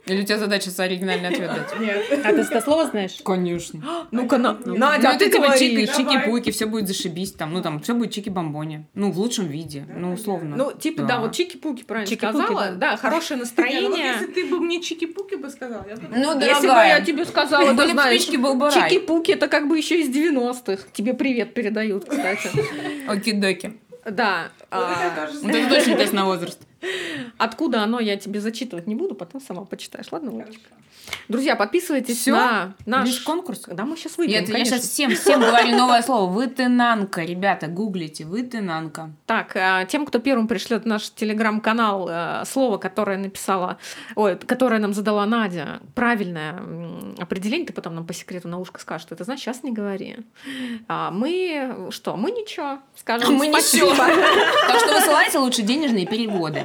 [SPEAKER 2] Или у тебя задача с оригинальный ответ дать?
[SPEAKER 4] Нет.
[SPEAKER 3] А ты это слово знаешь?
[SPEAKER 2] Конечно.
[SPEAKER 1] Ну-ка, на-
[SPEAKER 2] Ну,
[SPEAKER 1] Надя, а
[SPEAKER 2] это
[SPEAKER 1] ты
[SPEAKER 2] типа чики, чики-пуки, все будет зашибись, там, ну, там, все будет чики-бомбони. Ну, в лучшем виде, ну, условно.
[SPEAKER 1] Ну, типа, да, вот чики-пуки правильно
[SPEAKER 3] Чики-пуки,
[SPEAKER 1] сказала. Да, хорошее <laughs>
[SPEAKER 4] Не, ну вот
[SPEAKER 1] настроение.
[SPEAKER 4] если ты бы мне чики-пуки бы сказал, я бы...
[SPEAKER 2] Ну,
[SPEAKER 1] Если бы
[SPEAKER 2] дорогая.
[SPEAKER 1] я тебе сказала, <laughs>
[SPEAKER 2] Были бы
[SPEAKER 1] знаешь,
[SPEAKER 2] спички, был бы рай.
[SPEAKER 1] чики-пуки это как бы еще из 90-х. Тебе привет передают, кстати. <laughs>
[SPEAKER 2] Оки-доки.
[SPEAKER 1] Да.
[SPEAKER 4] Вот
[SPEAKER 1] а,
[SPEAKER 4] это тоже
[SPEAKER 2] Вот это точно тест на возраст.
[SPEAKER 1] Откуда оно, я тебе зачитывать не буду, потом сама почитаешь. Ладно, Олечка? Друзья, подписывайтесь
[SPEAKER 2] Всё?
[SPEAKER 1] на наш...
[SPEAKER 2] Весь конкурс?
[SPEAKER 1] Да, мы сейчас
[SPEAKER 2] Я,
[SPEAKER 1] выйдем,
[SPEAKER 2] я
[SPEAKER 1] конечно.
[SPEAKER 2] сейчас всем, всем говорю <laughs> новое слово. Вытынанка, ребята, гуглите. Вытынанка.
[SPEAKER 1] Так, а, тем, кто первым пришлет наш телеграм-канал э, слово, которое написала, ой, которое нам задала Надя, правильное определение, ты потом нам по секрету на ушко скажешь, что это значит, сейчас не говори. А мы что? Мы ничего, скажем <laughs>
[SPEAKER 2] Мы
[SPEAKER 1] спасибо. <laughs>
[SPEAKER 2] Так что высылайте лучше денежные переводы.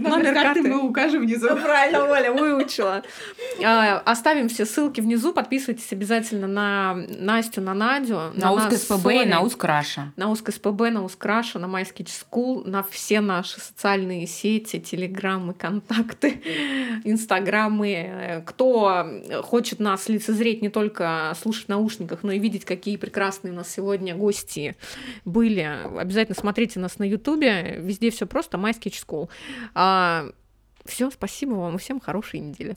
[SPEAKER 4] Номер карты мы укажем внизу.
[SPEAKER 1] Правильно, Оля, выучила. А, Оставим все ссылки внизу. Подписывайтесь обязательно на Настю, на Надю.
[SPEAKER 2] На
[SPEAKER 1] нас
[SPEAKER 2] УСК
[SPEAKER 1] с
[SPEAKER 2] СПБ и на УСК Раша.
[SPEAKER 1] на УСК СПБ, на УСКРАШа, на MySketch School, на все наши социальные сети, телеграммы, контакты, инстаграмы. Э, Кто хочет нас лицезреть не только слушать в наушниках, но и видеть, какие прекрасные у нас сегодня гости были, обязательно смотрите нас на Ютубе. Везде все просто MySketch School. все, спасибо вам и всем хорошей недели.